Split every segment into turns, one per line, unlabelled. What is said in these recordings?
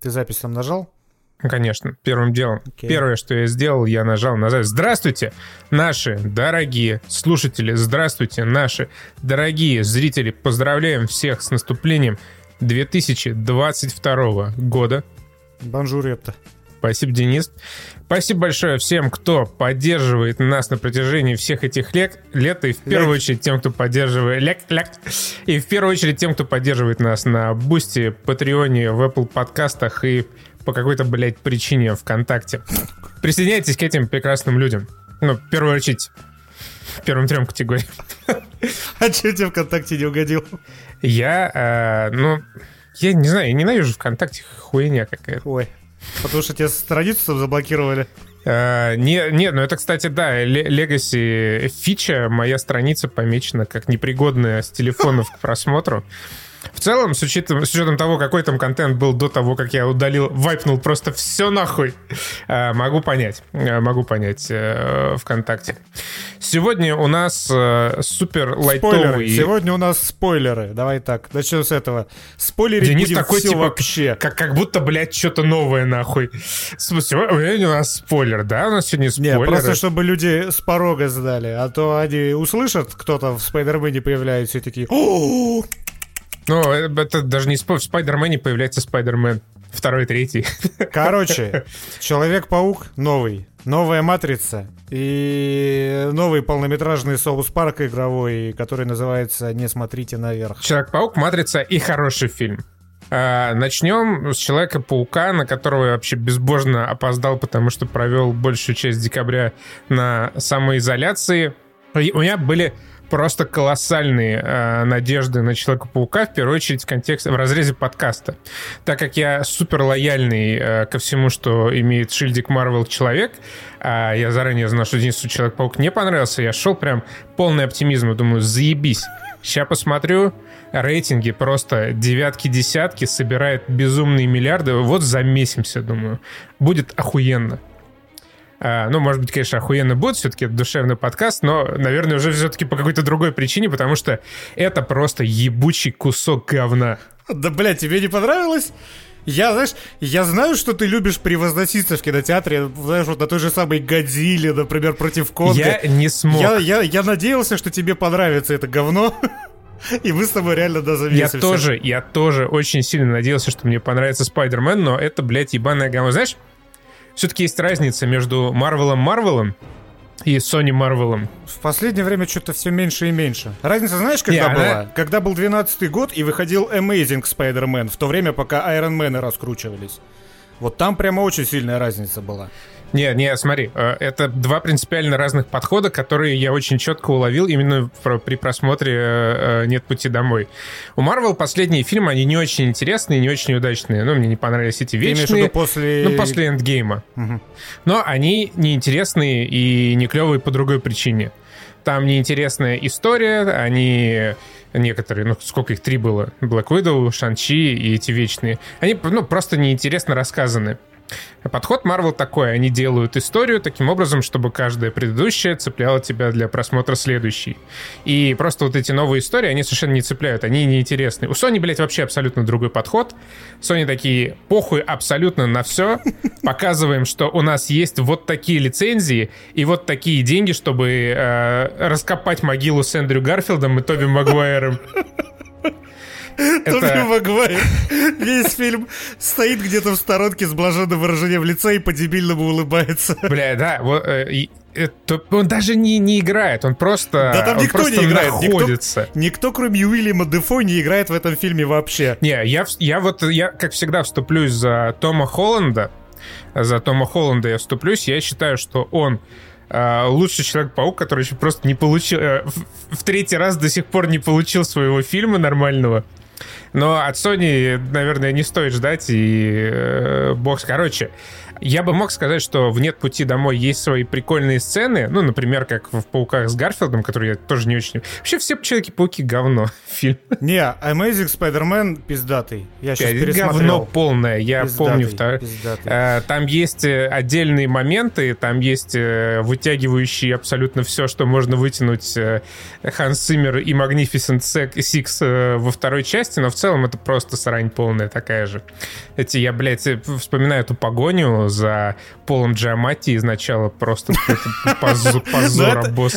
Ты запись там нажал?
Конечно, первым делом. Okay. Первое, что я сделал, я нажал на запись. Здравствуйте, наши дорогие слушатели, здравствуйте, наши дорогие зрители. Поздравляем всех с наступлением 2022 года.
Бонжур, это.
Спасибо, Денис. Спасибо большое всем, кто поддерживает нас на протяжении всех этих лет, лет и в первую очередь тем, кто поддерживает... Лег, лег, и в первую очередь тем, кто поддерживает нас на Бусти, Патреоне, в Apple подкастах и по какой-то, блядь, причине ВКонтакте. Присоединяйтесь к этим прекрасным людям. Ну, в первую очередь, первым трем категориям.
А что тебе ВКонтакте не угодил?
Я, э, ну, я не знаю, я ненавижу ВКонтакте, хуйня какая-то.
Ой, потому что тебе страницу заблокировали.
Uh, не, не, ну это, кстати, да, legacy фича, моя страница помечена как непригодная с телефонов к просмотру. В целом, с учетом, с учетом того, какой там контент был до того, как я удалил, вайпнул просто все нахуй, э, могу понять, э, могу понять э, ВКонтакте. Сегодня у нас супер лайтовый... Спойлеры.
Сегодня у нас спойлеры. Давай так, начнем с этого. Спойлерить
Денис
будем
такой,
все
типа,
вообще.
Как, как будто, блядь, что-то новое нахуй. Сегодня у нас спойлер, да? У нас сегодня спойлеры.
Не, просто чтобы люди с порога сдали, а то они услышат, кто-то в Спайдермене появляется и такие...
Ну, это даже не в Спайдермене появляется Спайдермен. Второй, третий.
Короче, Человек-паук новый. Новая матрица и новый полнометражный соус парк игровой, который называется «Не смотрите наверх».
Человек-паук, матрица и хороший фильм. А, начнем с Человека-паука, на которого я вообще безбожно опоздал, потому что провел большую часть декабря на самоизоляции. И у меня были просто колоссальные э, надежды на Человека-паука, в первую очередь в контексте, в разрезе подкаста. Так как я супер лояльный э, ко всему, что имеет шильдик Марвел Человек, а я заранее знал, что Денису Человек-паук не понравился, я шел прям полный оптимизм, думаю, заебись. Сейчас посмотрю, рейтинги просто девятки-десятки, собирает безумные миллиарды, вот замесимся, думаю. Будет охуенно. А, ну, может быть, конечно, охуенно будет, все-таки душевный подкаст, но, наверное, уже все-таки по какой-то другой причине, потому что это просто ебучий кусок говна.
Да, блядь, тебе не понравилось? Я, знаешь, я знаю, что ты любишь превозноситься в кинотеатре, знаешь, вот на той же самой Годзилле, например, против Конга.
Я не смог.
Я, я, я надеялся, что тебе понравится это говно. И мы с тобой реально да
Я тоже, я тоже очень сильно надеялся, что мне понравится Спайдермен, но это, блядь, ебаное говно. Знаешь, все-таки есть разница между Марвелом Марвелом и Sony Марвелом.
В последнее время что-то все меньше и меньше. Разница знаешь, когда Не, была? Она... Когда был 12 год и выходил Amazing Spider-Man, в то время, пока Iron Man раскручивались. Вот там прямо очень сильная разница была.
Не, не, смотри, э, это два принципиально разных подхода, которые я очень четко уловил именно при просмотре э, э, «Нет пути домой». У Марвел последние фильмы, они не очень интересные, не очень удачные. Ну, мне не понравились эти вечные.
После...
Ну, после «Эндгейма». Угу. Но они неинтересные и не клевые по другой причине. Там неинтересная история, они некоторые, ну сколько их, три было, Black Widow, Шанчи и эти вечные, они ну, просто неинтересно рассказаны. Подход Marvel такой, они делают историю таким образом, чтобы каждая предыдущая цепляла тебя для просмотра следующей. И просто вот эти новые истории, они совершенно не цепляют, они неинтересны. У Sony, блядь, вообще абсолютно другой подход. Sony такие, похуй абсолютно на все, показываем, что у нас есть вот такие лицензии и вот такие деньги, чтобы э, раскопать могилу с Эндрю Гарфилдом и Тоби Магуайром.
Тоби Магуайр весь фильм стоит где-то в сторонке с блаженным выражением лица и по-дебильному улыбается.
Бля, да, вот, э, это, он даже не, не играет, он просто
Да там никто
не
играет, находится. Никто, никто, кроме Уильяма Дефо, не играет в этом фильме вообще.
Не, я, я вот, я, как всегда, вступлюсь за Тома Холланда, за Тома Холланда я вступлюсь, я считаю, что он Uh, лучший Человек-паук, который еще просто не получил... Uh, в, в третий раз до сих пор не получил своего фильма нормального. Но от Sony, наверное, не стоит ждать, и э, бокс. Короче, я бы мог сказать, что в «Нет пути домой» есть свои прикольные сцены, ну, например, как в «Пауках с Гарфилдом», который я тоже не очень... Вообще все Человеки-пауки говно фильм.
Не, Amazing Spider-Man пиздатый. Я сейчас пересмотрел.
Говно полное, я пиздатый, помню. Втор... Пиздатый. Там есть э, отдельные моменты, там есть э, вытягивающие абсолютно все, что можно вытянуть э, Ханс Симмер и Magnificent Six во второй части, но в целом целом это просто срань полная такая же. Эти, я, блядь, вспоминаю эту погоню за Полом Джамати изначала просто позор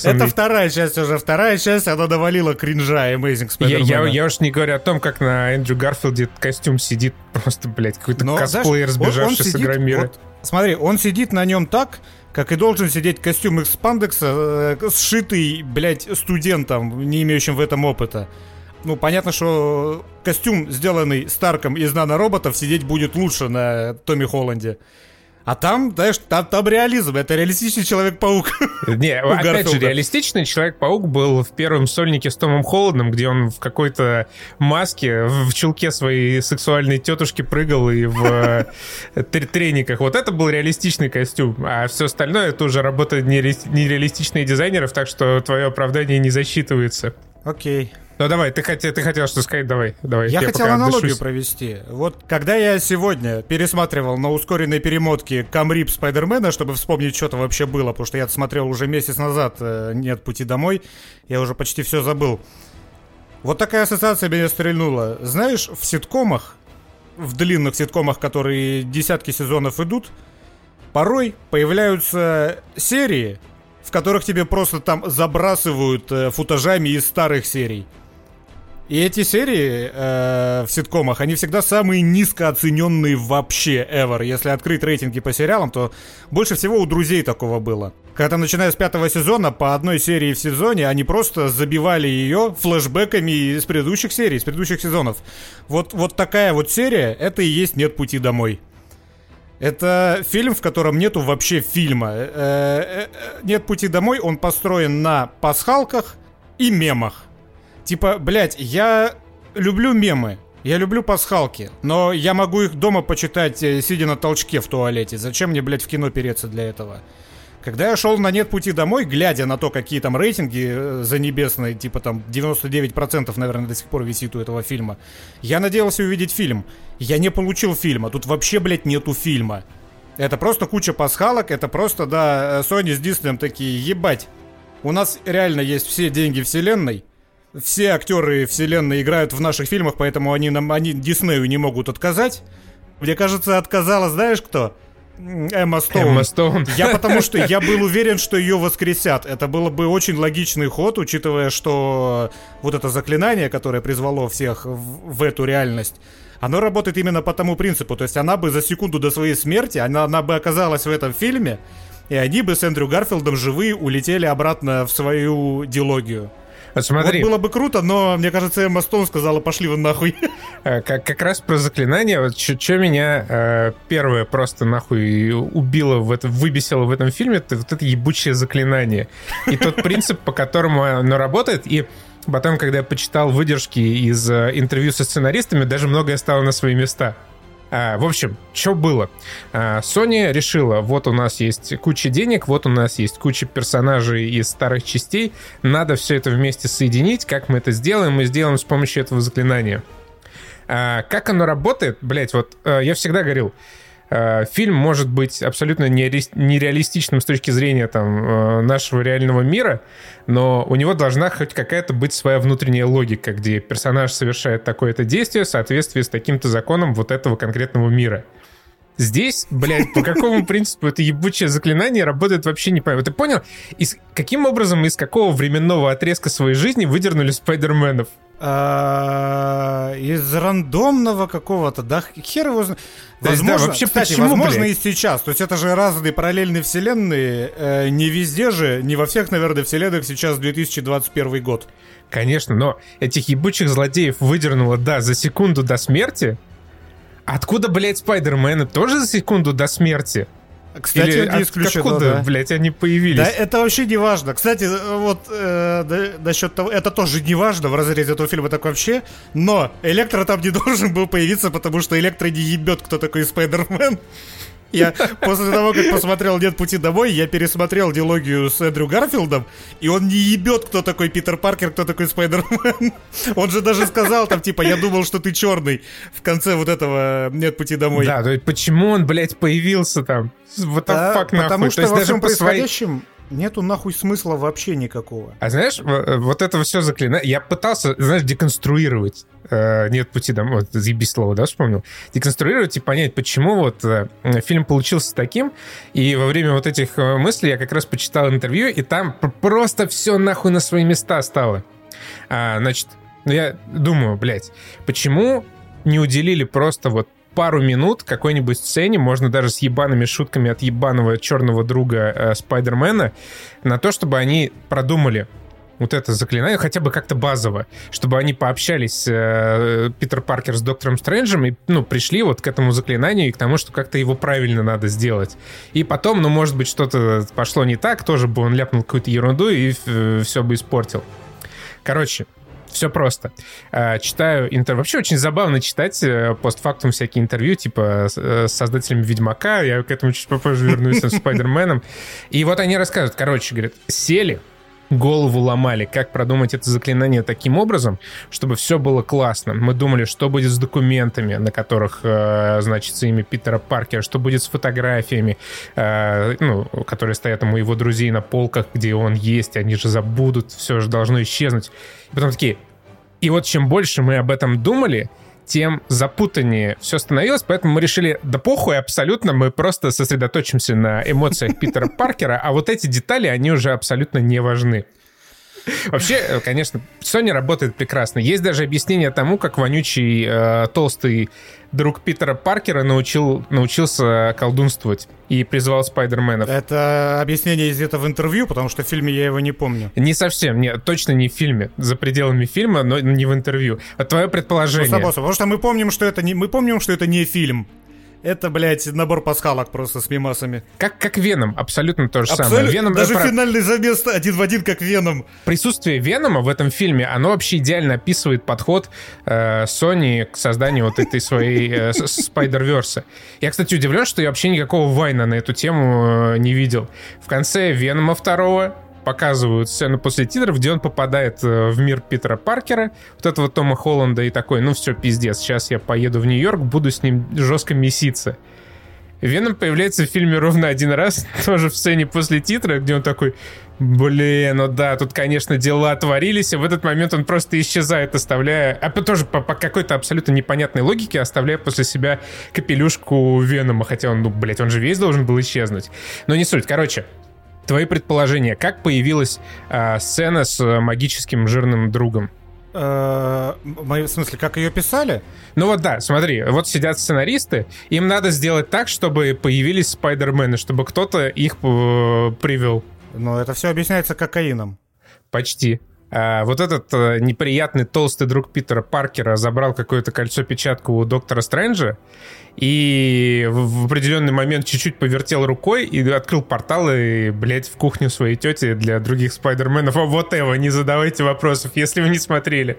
Это вторая часть уже, вторая часть, она довалила кринжа Amazing
Spider-Man. Я уж не говорю о том, как на Эндрю Гарфилде костюм сидит просто, блядь, какой-то косплеер, сбежавший с Игромира.
Смотри, он сидит на нем так, как и должен сидеть костюм из спандекса, э, сшитый, блядь, студентом, не имеющим в этом опыта. Ну, понятно, что костюм, сделанный Старком из нанороботов, сидеть будет лучше на Томми Холланде. А там, знаешь, там, там реализм, это реалистичный Человек-паук.
Не, опять же, реалистичный Человек-паук был в первом сольнике с Томом Холодным, где он в какой-то маске, в чулке своей сексуальной тетушки прыгал и в э, трениках. Вот это был реалистичный костюм, а все остальное это уже работа нереалистичных дизайнеров, так что твое оправдание не засчитывается.
Окей.
Ну давай, ты хотел, ты хотел что сказать, давай, давай.
Я, я хотел аналогию отдышусь. провести. Вот когда я сегодня пересматривал на ускоренной перемотке Камрип Спайдермена, чтобы вспомнить, что-то вообще было, потому что я смотрел уже месяц назад э, «Нет пути домой», я уже почти все забыл. Вот такая ассоциация меня стрельнула. Знаешь, в ситкомах, в длинных ситкомах, которые десятки сезонов идут, порой появляются серии, в которых тебе просто там забрасывают э, футажами из старых серий. И эти серии э, в ситкомах, они всегда самые низкооцененные вообще ever. Если открыть рейтинги по сериалам, то больше всего у друзей такого было. Когда начиная с пятого сезона, по одной серии в сезоне, они просто забивали ее флэшбэками из предыдущих серий, из предыдущих сезонов. Вот, вот такая вот серия, это и есть «Нет пути домой». Это фильм, в котором нету вообще фильма. Э, э, э, «Нет пути домой», он построен на пасхалках и мемах. Типа, блядь, я люблю мемы, я люблю пасхалки, но я могу их дома почитать, э, сидя на толчке в туалете. Зачем мне, блядь, в кино переться для этого? Когда я шел на «Нет пути домой», глядя на то, какие там рейтинги э, за небесные, типа там 99%, наверное, до сих пор висит у этого фильма, я надеялся увидеть фильм. Я не получил фильма. Тут вообще, блядь, нету фильма. Это просто куча пасхалок, это просто, да, э, Sony с Disney такие, ебать. У нас реально есть все деньги вселенной, все актеры вселенной играют в наших фильмах, поэтому они нам, они Диснею не могут отказать. Мне кажется, отказала, знаешь кто? Эмма Стоун.
Эмма Стоун.
Я потому что я был уверен, что ее воскресят. Это было бы очень логичный ход, учитывая, что вот это заклинание, которое призвало всех в, в эту реальность, оно работает именно по тому принципу. То есть она бы за секунду до своей смерти, она, она бы оказалась в этом фильме, и они бы с Эндрю Гарфилдом живые улетели обратно в свою дилогию.
Вот смотри.
Вот было бы круто, но мне кажется, Эмма Стоун сказала, пошли вы нахуй.
Э, как, как раз про заклинание, вот что меня э, первое просто нахуй убило, в это, выбесило в этом фильме, это вот это ебучее заклинание. И тот принцип, по которому оно работает, и потом, когда я почитал выдержки из э, интервью со сценаристами, даже многое стало на свои места. А, в общем, что было? А, Sony решила, вот у нас есть куча денег, вот у нас есть куча персонажей из старых частей, надо все это вместе соединить. Как мы это сделаем? Мы сделаем с помощью этого заклинания. А, как оно работает? Блять, вот а, я всегда говорил, Э, фильм может быть абсолютно нереалистичным с точки зрения там, э, нашего реального мира, но у него должна хоть какая-то быть своя внутренняя логика, где персонаж совершает такое-то действие в соответствии с таким-то законом вот этого конкретного мира. Здесь, блядь, по какому принципу это ебучее заклинание работает вообще не понятно. Ты понял, из, каким образом из какого временного отрезка своей жизни выдернули Спайдерменов?
А, из рандомного какого-то, да, хер его знает.
Возможно, да, вообще
кстати,
почему,
возможно блядь? и сейчас. То есть это же разные параллельные вселенные. Э, не везде же, не во всех, наверное, вселенных сейчас 2021 год.
Конечно, но этих ебучих злодеев выдернуло, да, за секунду до смерти. Откуда, блядь, Спайдермены тоже за секунду до смерти?
Кстати, Или не исключено, откуда,
да. блядь, они появились?
Да, это вообще не важно. Кстати, вот э, да, насчет того, это тоже не важно в разрезе этого фильма так вообще, но Электро там не должен был появиться, потому что Электро не ебет, кто такой Спайдермен. Я после того, как посмотрел «Нет пути домой», я пересмотрел диалогию с Эндрю Гарфилдом, и он не ебет, кто такой Питер Паркер, кто такой Спайдермен. Он же даже сказал там, типа, я думал, что ты черный в конце вот этого «Нет пути домой».
Да, то есть почему он, блядь, появился там? Вот
да,
fuck,
Потому
нахуй.
что во всем происходящем нету нахуй смысла вообще никакого.
А знаешь, вот это все заклинание, я пытался, знаешь, деконструировать. Э, нет пути домой, вот, заебись слово, да, вспомнил? Деконструировать и понять, почему вот э, фильм получился таким. И во время вот этих э, мыслей я как раз почитал интервью, и там просто все нахуй на свои места стало. А, значит, ну я думаю, блядь, почему не уделили просто вот пару минут какой-нибудь сцене, можно даже с ебаными шутками от ебаного черного друга э, Спайдермена, на то, чтобы они продумали вот это заклинание, хотя бы как-то базово, чтобы они пообщались, э, Питер Паркер с Доктором Стрэнджем, и, ну, пришли вот к этому заклинанию и к тому, что как-то его правильно надо сделать. И потом, ну, может быть, что-то пошло не так, тоже бы он ляпнул какую-то ерунду и э, все бы испортил. Короче, все просто. Э, читаю интервью. Вообще очень забавно читать э, постфактум всякие интервью, типа э, с создателями Ведьмака. Я к этому чуть попозже вернусь с Спайдерменом. И вот они рассказывают. Короче, говорят, сели, голову ломали, как продумать это заклинание таким образом, чтобы все было классно. Мы думали, что будет с документами, на которых э, значится имя Питера Паркера, что будет с фотографиями, э, ну, которые стоят у его друзей на полках, где он есть, они же забудут, все же должно исчезнуть. И потом такие, и вот чем больше мы об этом думали, тем запутаннее все становилось, поэтому мы решили, да похуй, абсолютно, мы просто сосредоточимся на эмоциях Питера Паркера, а вот эти детали, они уже абсолютно не важны. Вообще, э, конечно, Sony работает прекрасно. Есть даже объяснение тому, как вонючий э, толстый друг Питера Паркера научил, научился колдунствовать и призвал Спайдерменов.
Это объяснение из этого интервью, потому что в фильме я его не помню.
Не совсем, нет, точно не в фильме, за пределами фильма, но не в интервью. А твое предположение? Ну,
потому что мы помним, что это не, мы помним, что это не фильм. Это, блядь, набор пасхалок просто с мимасами.
Как, как Веном, абсолютно то же абсолютно, самое. Веном,
даже про... финальный замес один в один, как Веном.
Присутствие Венома в этом фильме, оно вообще идеально описывает подход э, Sony к созданию вот этой своей э, Spider-Verse. Я, кстати, удивлен, что я вообще никакого вайна на эту тему э, не видел. В конце Венома второго показывают сцену после титров, где он попадает э, в мир Питера Паркера, вот этого Тома Холланда и такой, ну все, пиздец, сейчас я поеду в Нью-Йорк, буду с ним жестко меситься. Веном появляется в фильме ровно один раз, тоже в сцене после титра, где он такой, блин, ну да, тут, конечно, дела творились, и в этот момент он просто исчезает, оставляя, а тоже по, по какой-то абсолютно непонятной логике, оставляя после себя капелюшку Венома, хотя он, ну, блядь, он же весь должен был исчезнуть. Но не суть, короче, твои предположения, как появилась э, сцена с э, магическим жирным другом?
Э, в смысле, как ее писали?
Ну вот да, смотри, вот сидят сценаристы, им надо сделать так, чтобы появились спайдермены, чтобы кто-то их э, привел.
Но это все объясняется кокаином.
Почти. А, вот этот а, неприятный толстый друг Питера Паркера забрал какое-то кольцо-печатку у доктора Стрэнджа и в, в определенный момент чуть-чуть повертел рукой и открыл портал и, блядь, в кухню своей тети для других спайдерменов. А вот его, не задавайте вопросов, если вы не смотрели.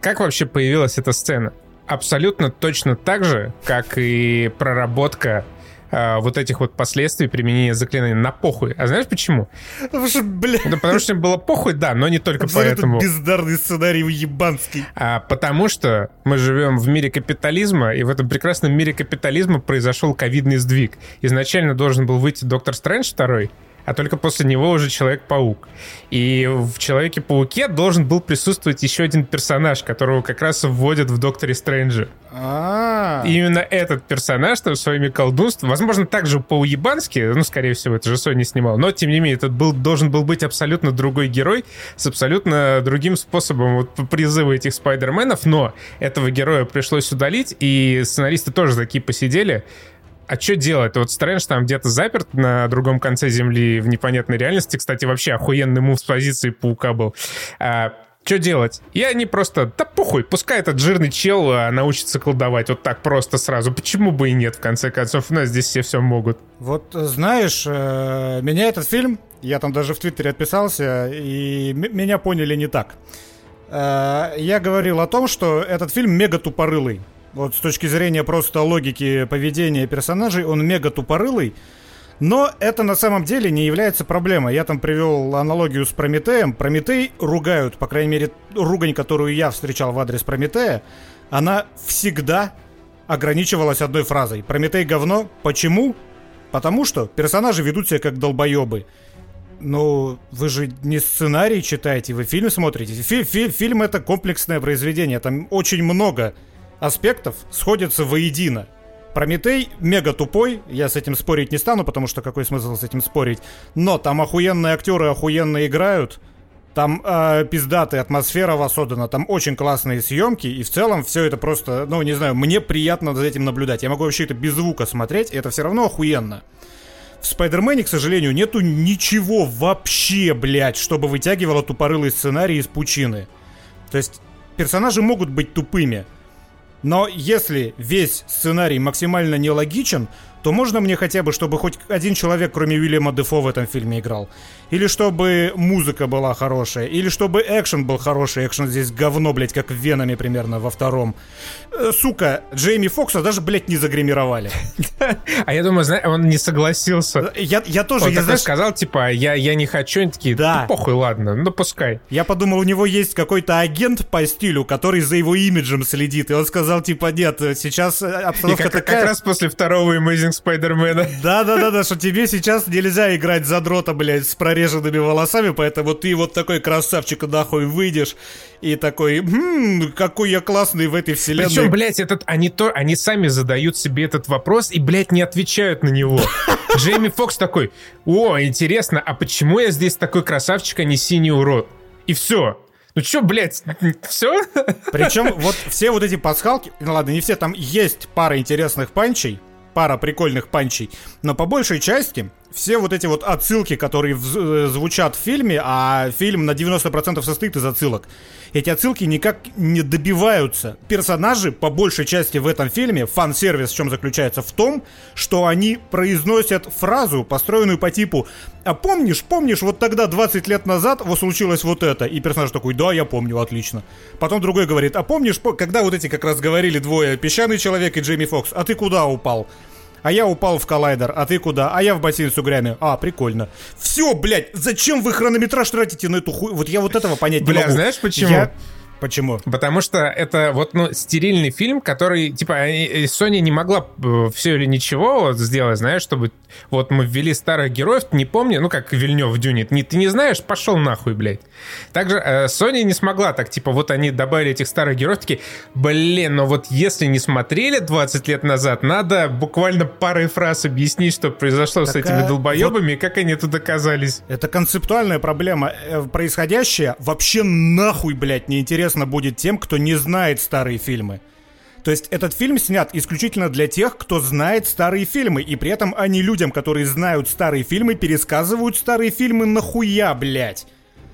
Как вообще появилась эта сцена? Абсолютно точно так же, как и проработка э, вот этих вот последствий применения заклинания на похуй. А знаешь почему?
Потому что, бля...
Да потому что было похуй, да, но не только Абсолютно поэтому.
бездарный сценарий ебанский.
А потому что мы живем в мире капитализма, и в этом прекрасном мире капитализма произошел ковидный сдвиг. Изначально должен был выйти Доктор Стрэндж второй, а только после него уже Человек-паук. И в Человеке-пауке должен был присутствовать еще один персонаж, которого как раз вводят в Докторе Стрэнджа.
А.
именно этот персонаж там своими колдунствами, возможно, также по-уебански, ну, скорее всего, это же Sony снимал, но, тем не менее, этот был, должен был быть абсолютно другой герой с абсолютно другим способом вот, призыва этих спайдерменов, но этого героя пришлось удалить, и сценаристы тоже такие посидели, а что делать? Вот Стрэндж там где-то заперт на другом конце Земли в непонятной реальности. Кстати, вообще охуенный мув с позиции паука был. А, что делать? И они просто, да похуй, пускай этот жирный чел а, научится колдовать вот так просто сразу. Почему бы и нет, в конце концов? У нас здесь все все могут.
Вот знаешь, э, меня этот фильм, я там даже в Твиттере отписался, и меня поняли не так. Э, я говорил о том, что этот фильм мега тупорылый. Вот с точки зрения просто логики поведения персонажей, он мега тупорылый. Но это на самом деле не является проблемой. Я там привел аналогию с Прометеем. Прометей ругают, по крайней мере, ругань, которую я встречал в адрес Прометея, она всегда ограничивалась одной фразой. Прометей говно. Почему? Потому что персонажи ведут себя как долбоебы. Ну, вы же не сценарий читаете, вы фильм смотрите. Фи фи фильм это комплексное произведение, там очень много аспектов сходятся воедино. Прометей мега тупой, я с этим спорить не стану, потому что какой смысл с этим спорить. Но там охуенные актеры охуенно играют, там э, пиздатая атмосфера воссоздана, там очень классные съемки, и в целом все это просто, ну, не знаю, мне приятно за этим наблюдать. Я могу вообще это без звука смотреть, и это все равно охуенно. В Спайдермене, к сожалению, нету ничего вообще, блядь, чтобы вытягивало тупорылый сценарий из пучины. То есть персонажи могут быть тупыми, но если весь сценарий максимально нелогичен, то можно мне хотя бы, чтобы хоть один человек, кроме Уильяма Дефо, в этом фильме играл. Или чтобы музыка была хорошая, или чтобы экшен был хороший. Экшен здесь говно, блядь, как в Венами примерно во втором. Э, сука, Джейми Фокса даже, блядь, не загримировали.
А я думаю, знаешь, он не согласился.
Э, я, я тоже... Я,
знаешь, сказал, типа, я, я не хочу, они такие, да. похуй, ладно, ну пускай.
Я подумал, у него есть какой-то агент по стилю, который за его имиджем следит, и он сказал, типа, нет, сейчас обстановка
и как,
такая...
как раз после второго Amazing Спайдермена.
Да-да-да, что тебе сейчас нельзя играть за дрота, блядь, с прореженными волосами, поэтому ты вот такой красавчик нахуй выйдешь и такой, хм, какой я классный в этой вселенной.
Причем, блядь, этот, они, то, они сами задают себе этот вопрос и, блядь, не отвечают на него. Джейми Фокс такой, о, интересно, а почему я здесь такой красавчик, а не синий урод? И все. Ну чё, блядь, все?
Причем вот все вот эти пасхалки, ну ладно, не все, там есть пара интересных панчей, пара прикольных панчей, но по большей части все вот эти вот отсылки, которые э, звучат в фильме, а фильм на 90% состоит из отсылок, эти отсылки никак не добиваются. Персонажи, по большей части в этом фильме, фан-сервис в чем заключается? В том, что они произносят фразу, построенную по типу «А помнишь, помнишь, вот тогда 20 лет назад вот случилось вот это?» И персонаж такой «Да, я помню, отлично». Потом другой говорит «А помнишь, когда вот эти как раз говорили двое, Песчаный человек и Джейми Фокс, а ты куда упал?» А я упал в коллайдер, а ты куда? А я в бассейн с угрями. А, прикольно. Все, блядь, зачем вы хронометраж тратите на эту хуй? Вот я вот этого понять
Бля,
не могу.
знаешь почему?
Я... Почему?
Потому что это вот ну стерильный фильм, который типа Sony не могла э, все или ничего вот сделать, знаешь, чтобы вот мы ввели старых героев, не помню, ну как Вильнев в Дюне, не, ты не знаешь, пошел нахуй, блядь. Также э, Sony не смогла так, типа вот они добавили этих старых героев, такие, блин, но вот если не смотрели 20 лет назад, надо буквально парой фраз объяснить, что произошло так, с этими долбоебами, вот... и как они тут оказались.
Это концептуальная проблема. Э, происходящее вообще нахуй, блядь, неинтересно интересно будет тем, кто не знает старые фильмы. То есть этот фильм снят исключительно для тех, кто знает старые фильмы, и при этом они людям, которые знают старые фильмы, пересказывают старые фильмы нахуя, блядь.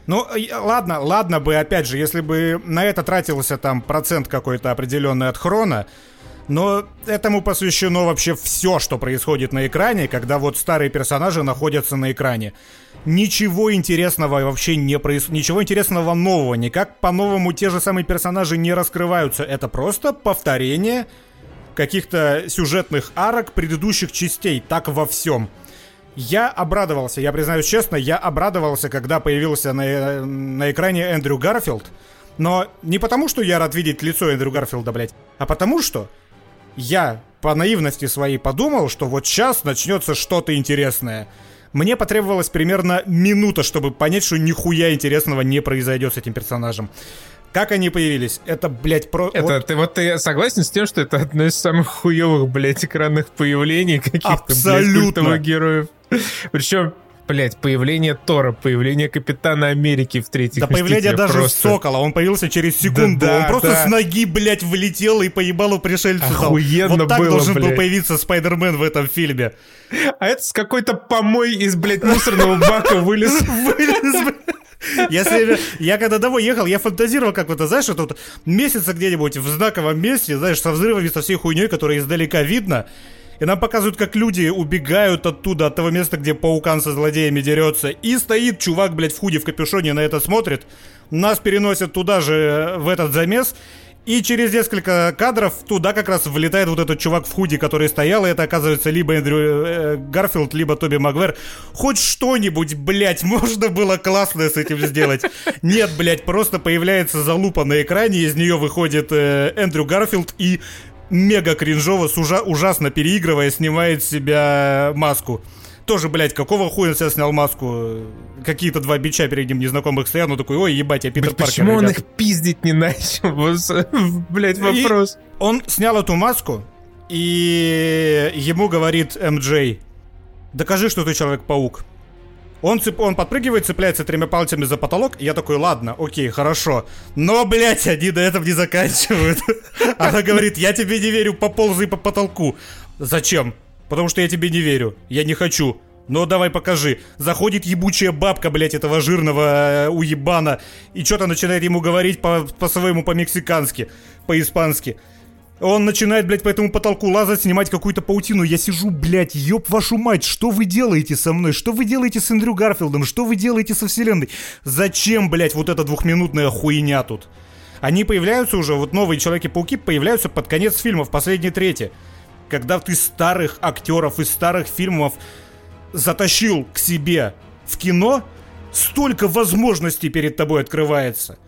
Ну, ладно, ладно бы, опять же, если бы на это тратился там процент какой-то определенный от хрона, но этому посвящено вообще все, что происходит на экране, когда вот старые персонажи находятся на экране ничего интересного вообще не происходит, ничего интересного нового, никак по-новому те же самые персонажи не раскрываются. Это просто повторение каких-то сюжетных арок предыдущих частей, так во всем. Я обрадовался, я признаюсь честно, я обрадовался, когда появился на, на экране Эндрю Гарфилд, но не потому, что я рад видеть лицо Эндрю Гарфилда, блядь, а потому что я по наивности своей подумал, что вот сейчас начнется что-то интересное. Мне потребовалось примерно минута, чтобы понять, что нихуя интересного не произойдет с этим персонажем. Как они появились? Это, блядь, про...
Это, вот... ты вот ты согласен с тем, что это одно из самых хуевых, блядь, экранных появлений каких-то, Абсолютно. блядь, героев? Причем Блять, появление Тора, появление Капитана Америки в третьих
Да появление даже просто... Сокола, он появился через секунду. Да, он просто да. с ноги, блядь, влетел и поебал у пришельцев.
Охуенно
Вот так
было,
должен
блядь.
был появиться Спайдермен в этом фильме.
А это с какой-то помой из, блядь, мусорного бака вылез. Вылез,
если я когда домой ехал, я фантазировал, как вот, знаешь, тут месяца где-нибудь в знаковом месте, знаешь, со взрывами, со всей хуйней, которая издалека видно, и нам показывают, как люди убегают оттуда, от того места, где паукан со злодеями дерется. И стоит чувак, блядь, в худе, в капюшоне на это смотрит. Нас переносят туда же, э, в этот замес. И через несколько кадров туда как раз влетает вот этот чувак в худи, который стоял, и это оказывается либо Эндрю э, Гарфилд, либо Тоби Магвер. Хоть что-нибудь, блядь, можно было классное с этим сделать. Нет, блядь, просто появляется залупа на экране, из нее выходит э, Эндрю Гарфилд и мега кринжово, с ужа- ужасно переигрывая, снимает с себя маску. Тоже, блядь, какого хуя он себя снял маску? Какие-то два бича перед ним незнакомых стоят, ну такой, ой, ебать, я Питер Блин, Паркер.
Почему он их пиздить не начал? Блядь, вопрос. И
он снял эту маску, и ему говорит МД, докажи, что ты Человек-паук. Он, цеп... он подпрыгивает, цепляется тремя пальцами за потолок, и я такой, ладно, окей, хорошо. Но, блядь, они до этого не заканчивают. Она говорит, я тебе не верю, поползай по потолку. Зачем? Потому что я тебе не верю. Я не хочу. Ну давай покажи. Заходит ебучая бабка, блядь, этого жирного э, уебана, и что-то начинает ему говорить по- по-своему по-мексикански, по-испански. Он начинает, блядь, по этому потолку лазать, снимать какую-то паутину. Я сижу, блядь, ёб вашу мать, что вы делаете со мной? Что вы делаете с Эндрю Гарфилдом? Что вы делаете со вселенной? Зачем, блядь, вот эта двухминутная хуйня тут? Они появляются уже, вот новые Человеки-пауки появляются под конец фильма, в последней трети. Когда ты старых актеров из старых фильмов затащил к себе в кино, столько возможностей перед тобой открывается.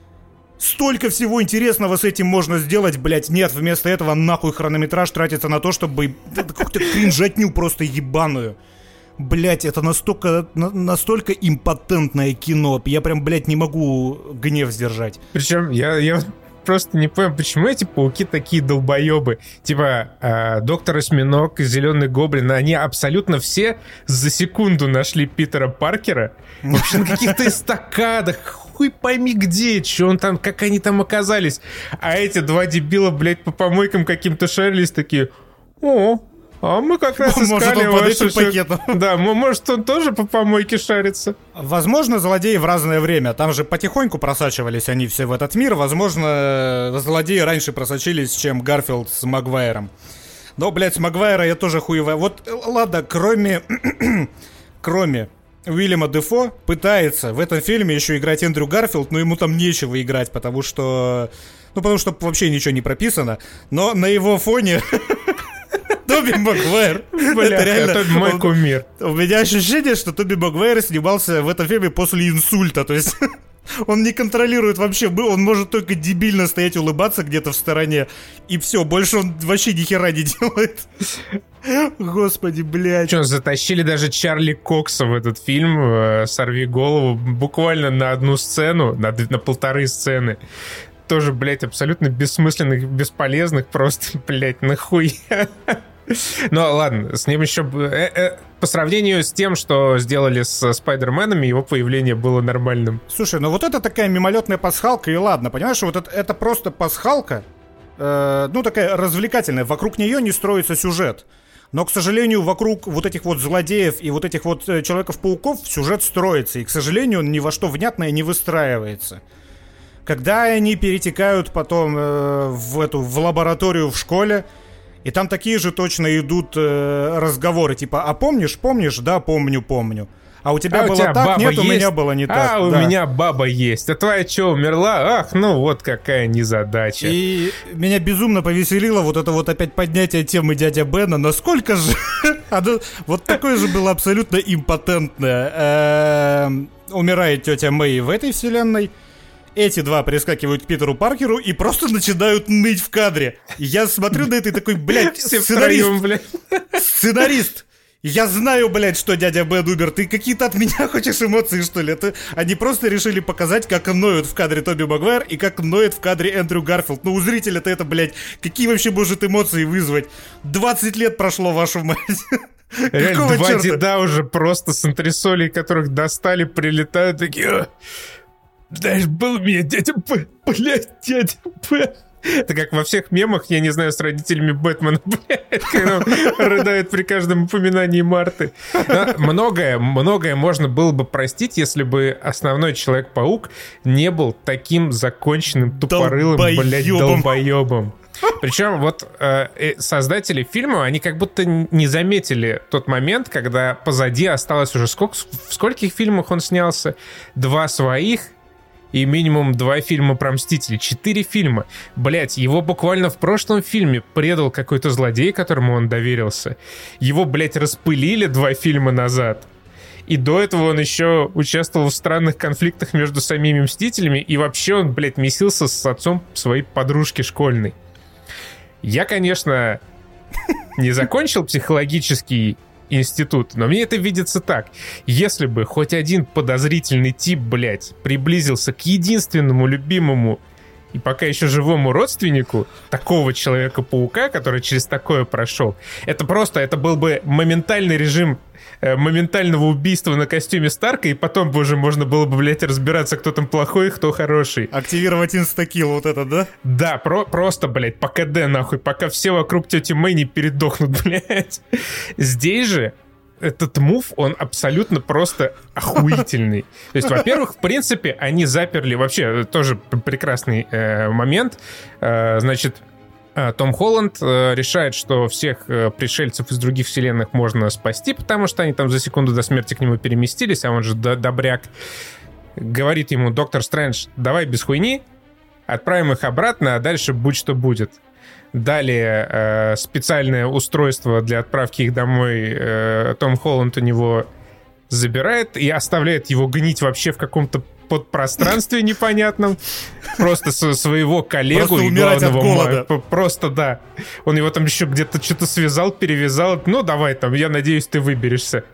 Столько всего интересного с этим можно сделать, блять, нет, вместо этого нахуй хронометраж тратится на то, чтобы какую-то кринжатню просто ебаную. Блять, это настолько, на, настолько импотентное кино. Я прям, блять, не могу гнев сдержать.
Причем я, я просто не понял, почему эти пауки такие долбоебы. Типа, э, Доктор Осьминог, Зеленый Гоблин, они абсолютно все за секунду нашли Питера Паркера. Вообще на каких-то эстакадах, хуй пойми где, что он там, как они там оказались. А эти два дебила, блядь, по помойкам каким-то шарились такие, о, а мы как раз
может, искали он вашу... пакету.
Да, может, он тоже по помойке шарится.
Возможно, злодеи в разное время. Там же потихоньку просачивались они все в этот мир. Возможно, злодеи раньше просочились, чем Гарфилд с Магуайром. Но, блядь, с Магуайра я тоже хуевая. Вот, ладно, кроме... кроме Уильяма Дефо пытается в этом фильме еще играть Эндрю Гарфилд, но ему там нечего играть, потому что... Ну, потому что вообще ничего не прописано. Но на его фоне Тоби Магуайр.
Бля, это реально... Мой кумир.
У меня ощущение, что Тоби Магуайр снимался в этом фильме после инсульта. То есть он не контролирует вообще, он может только дебильно стоять улыбаться где-то в стороне, и все, больше он вообще ни хера не делает. Господи, блядь.
Что, затащили даже Чарли Кокса в этот фильм э, «Сорви голову» буквально на одну сцену, на, на полторы сцены тоже, блядь, абсолютно бессмысленных, бесполезных, просто, блядь, нахуя. Ну ладно, с ним еще... Э, э, по сравнению с тем, что сделали с Спайдерменами, его появление было нормальным.
Слушай, ну вот это такая мимолетная пасхалка, и ладно, понимаешь, вот это, это просто пасхалка, э, ну такая развлекательная, вокруг нее не строится сюжет. Но, к сожалению, вокруг вот этих вот злодеев и вот этих вот э, Человеков-пауков сюжет строится, и, к сожалению, он ни во что внятное не выстраивается. Когда они перетекают потом э, в эту в лабораторию в школе, и там такие же точно идут э, разговоры, типа, а помнишь, помнишь, да, помню, помню. А у тебя а было у тебя так, нет, есть? у меня было не а, так.
А, у да. меня баба есть. А твоя что, умерла? Ах, ну вот какая незадача.
И меня безумно повеселило вот это вот опять поднятие темы дядя Бена. Насколько же... вот такое же было абсолютно импотентное. Эм, умирает тетя Мэй в этой вселенной. Эти два прискакивают к Питеру Паркеру и просто начинают ныть в кадре. Я смотрю на это и такой, блядь, сценарист, блядь. сценарист, я знаю, блядь, что дядя Бен умер. Ты какие-то от меня хочешь эмоции, что ли? Это... Они просто решили показать, как ноют в кадре Тоби Магуайр и как ноет в кадре Эндрю Гарфилд. Ну, у зрителя-то это, блядь, какие вообще может эмоции вызвать? 20 лет прошло, вашу мать.
Реально, два черта? деда уже просто с антресолей, которых достали, прилетают такие... Знаешь, был у меня дядя П, блядь, дядя П. Это как во всех мемах, я не знаю, с родителями Бэтмена, блядь, когда он рыдает при каждом упоминании Марты. Но многое, многое можно было бы простить, если бы основной Человек-паук не был таким законченным, тупорылым, долбоебом. блядь, долбоебом. Причем вот э, э, создатели фильма, они как будто не заметили тот момент, когда позади осталось уже сколько, в скольких фильмах он снялся? Два своих и минимум два фильма про Мстителей. Четыре фильма. Блять, его буквально в прошлом фильме предал какой-то злодей, которому он доверился. Его, блять, распылили два фильма назад. И до этого он еще участвовал в странных конфликтах между самими Мстителями. И вообще он, блядь, месился с отцом своей подружки школьной. Я, конечно, не закончил психологический институт. Но мне это видится так. Если бы хоть один подозрительный тип, блядь, приблизился к единственному любимому и пока еще живому родственнику такого Человека-паука, который через такое прошел, это просто, это был бы моментальный режим э, моментального убийства на костюме Старка, и потом бы уже можно было бы, блядь, разбираться, кто там плохой, кто хороший.
Активировать инстакил вот это, да?
Да, про просто, блядь, по КД нахуй, пока все вокруг тети Мэй не передохнут, блядь. Здесь же этот мув, он абсолютно просто охуительный. То есть, во-первых, в принципе, они заперли, вообще, тоже прекрасный э, момент, э, значит, э, том Холланд э, решает, что всех э, пришельцев из других вселенных можно спасти, потому что они там за секунду до смерти к нему переместились, а он же добряк. Говорит ему доктор Стрэндж, давай без хуйни, отправим их обратно, а дальше будь что будет дали э, специальное устройство для отправки их домой. Э, Том Холланд у него забирает и оставляет его гнить вообще в каком-то подпространстве непонятном. Просто своего коллегу
просто
и главного... Просто, да. Он его там еще где-то что-то связал, перевязал. Ну, давай там, я надеюсь, ты выберешься.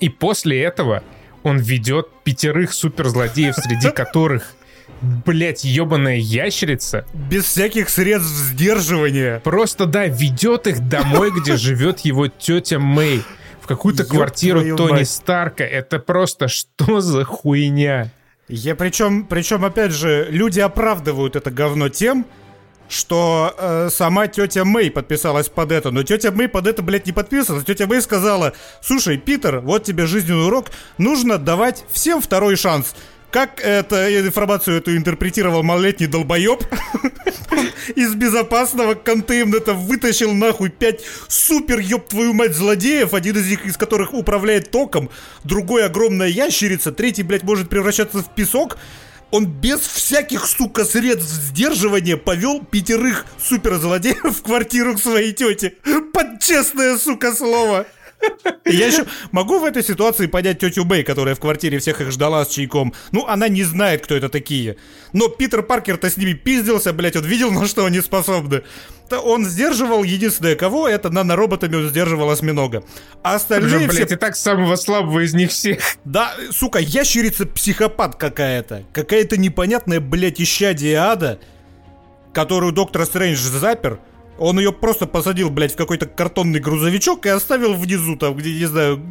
И после этого он ведет пятерых суперзлодеев, среди которых блять, ебаная ящерица.
Без всяких средств сдерживания.
Просто, да, ведет их домой, где живет его тетя Мэй. В какую-то квартиру Тони. Старка. Это просто что за хуйня?
Я причем, причем, опять же, люди оправдывают это говно тем, что э, сама тетя Мэй подписалась под это, но тетя Мэй под это, блядь, не подписалась. Тетя Мэй сказала, слушай, Питер, вот тебе жизненный урок, нужно давать всем второй шанс. Как это, информацию эту интерпретировал малолетний долбоеб? Из безопасного контейнера вытащил нахуй пять супер, ёб твою мать, злодеев, один из них из которых управляет током, другой огромная ящерица, третий, блядь, может превращаться в песок, он без всяких, сука, средств сдерживания повел пятерых суперзлодеев в квартиру к своей тете. Под честное, сука, слово. Я еще могу в этой ситуации понять тетю Бэй, которая в квартире всех их ждала с чайком. Ну, она не знает, кто это такие. Но Питер Паркер-то с ними пиздился, блядь, он видел, на что они способны. То он сдерживал единственное кого, это нанороботами он сдерживал осьминога. А остальные
Уже, блядь, все... и так самого слабого из них всех.
Да, сука, ящерица-психопат какая-то. Какая-то непонятная, блядь, исчадие ада, которую доктор Стрэндж запер, он ее просто посадил, блядь, в какой-то картонный грузовичок и оставил внизу, там, где, не знаю,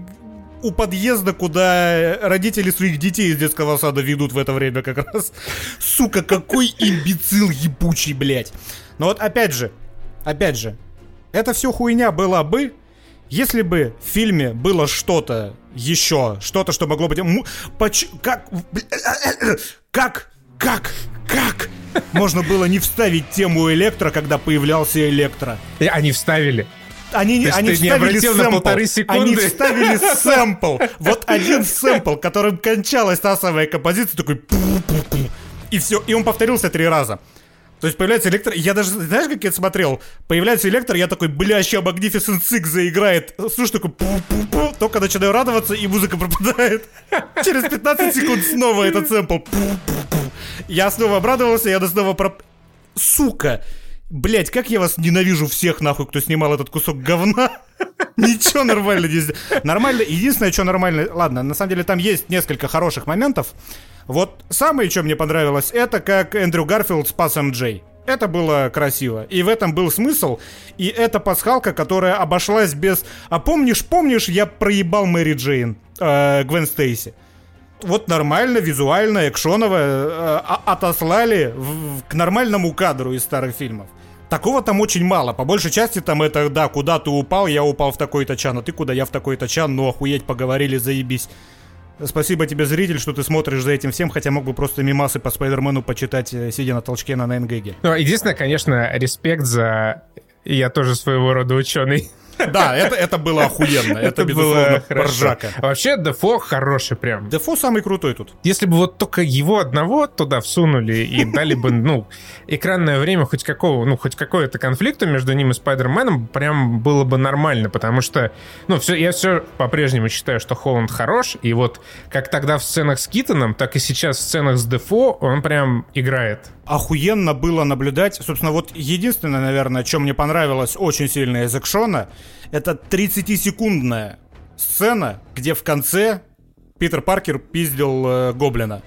у подъезда, куда родители своих детей из детского сада ведут в это время как раз. Сука, какой имбецил ебучий, блядь. Но вот опять же, опять же, это все хуйня была бы, если бы в фильме было что-то еще, что-то, что могло быть... Поч... Как... Как? Как? Как? Можно было не вставить тему электро, когда появлялся электро.
И они вставили.
Они, они вставили сэмпл. Они вставили сэмпл. Вот один сэмпл, которым кончалась та самая композиция, такой... И все. И он повторился три раза. То есть появляется электро... Я даже, знаешь, как я смотрел? Появляется электро, я такой, бля, ща Magnificent Six заиграет. Слушай, такой, пу -пу -пу. только начинаю радоваться, и музыка пропадает. Через 15 секунд снова этот сэмпл. Пу -пу -пу. Я снова обрадовался, я снова про... Сука! Блять, как я вас ненавижу всех, нахуй, кто снимал этот кусок говна. Ничего нормально не Нормально, единственное, что нормально... Ладно, на самом деле там есть несколько хороших моментов. Вот самое, что мне понравилось, это как Эндрю Гарфилд спас МД. Это было красиво. И в этом был смысл. И это пасхалка, которая обошлась без... А помнишь, помнишь, я проебал Мэри Джейн, э, Гвен Стейси? Вот нормально, визуально, экшоново э, отослали в, к нормальному кадру из старых фильмов. Такого там очень мало. По большей части там это, да, куда ты упал, я упал в такой-то чан, а ты куда, я в такой-то чан, ну охуеть, поговорили, заебись. Спасибо тебе, зритель, что ты смотришь за этим всем, хотя мог бы просто мимасы по Спайдермену почитать, э, сидя на толчке на Найнгеге.
Ну, единственное, конечно, респект за... Я тоже своего рода ученый.
Да, это, это было охуенно. Это, это безусловно, поржака.
А вообще, Дефо хороший прям.
Дефо самый крутой тут.
Если бы вот только его одного туда всунули и дали бы, ну, экранное время хоть какого, ну, хоть какое-то конфликта между ним и Спайдерменом, прям было бы нормально, потому что, ну, все, я все по-прежнему считаю, что Холланд хорош, и вот как тогда в сценах с Китоном, так и сейчас в сценах с Дефо он прям играет.
Охуенно было наблюдать. Собственно, вот единственное, наверное, что мне понравилось очень сильно из экшона, это 30-секундная сцена, где в конце Питер Паркер пиздил э, Гоблина.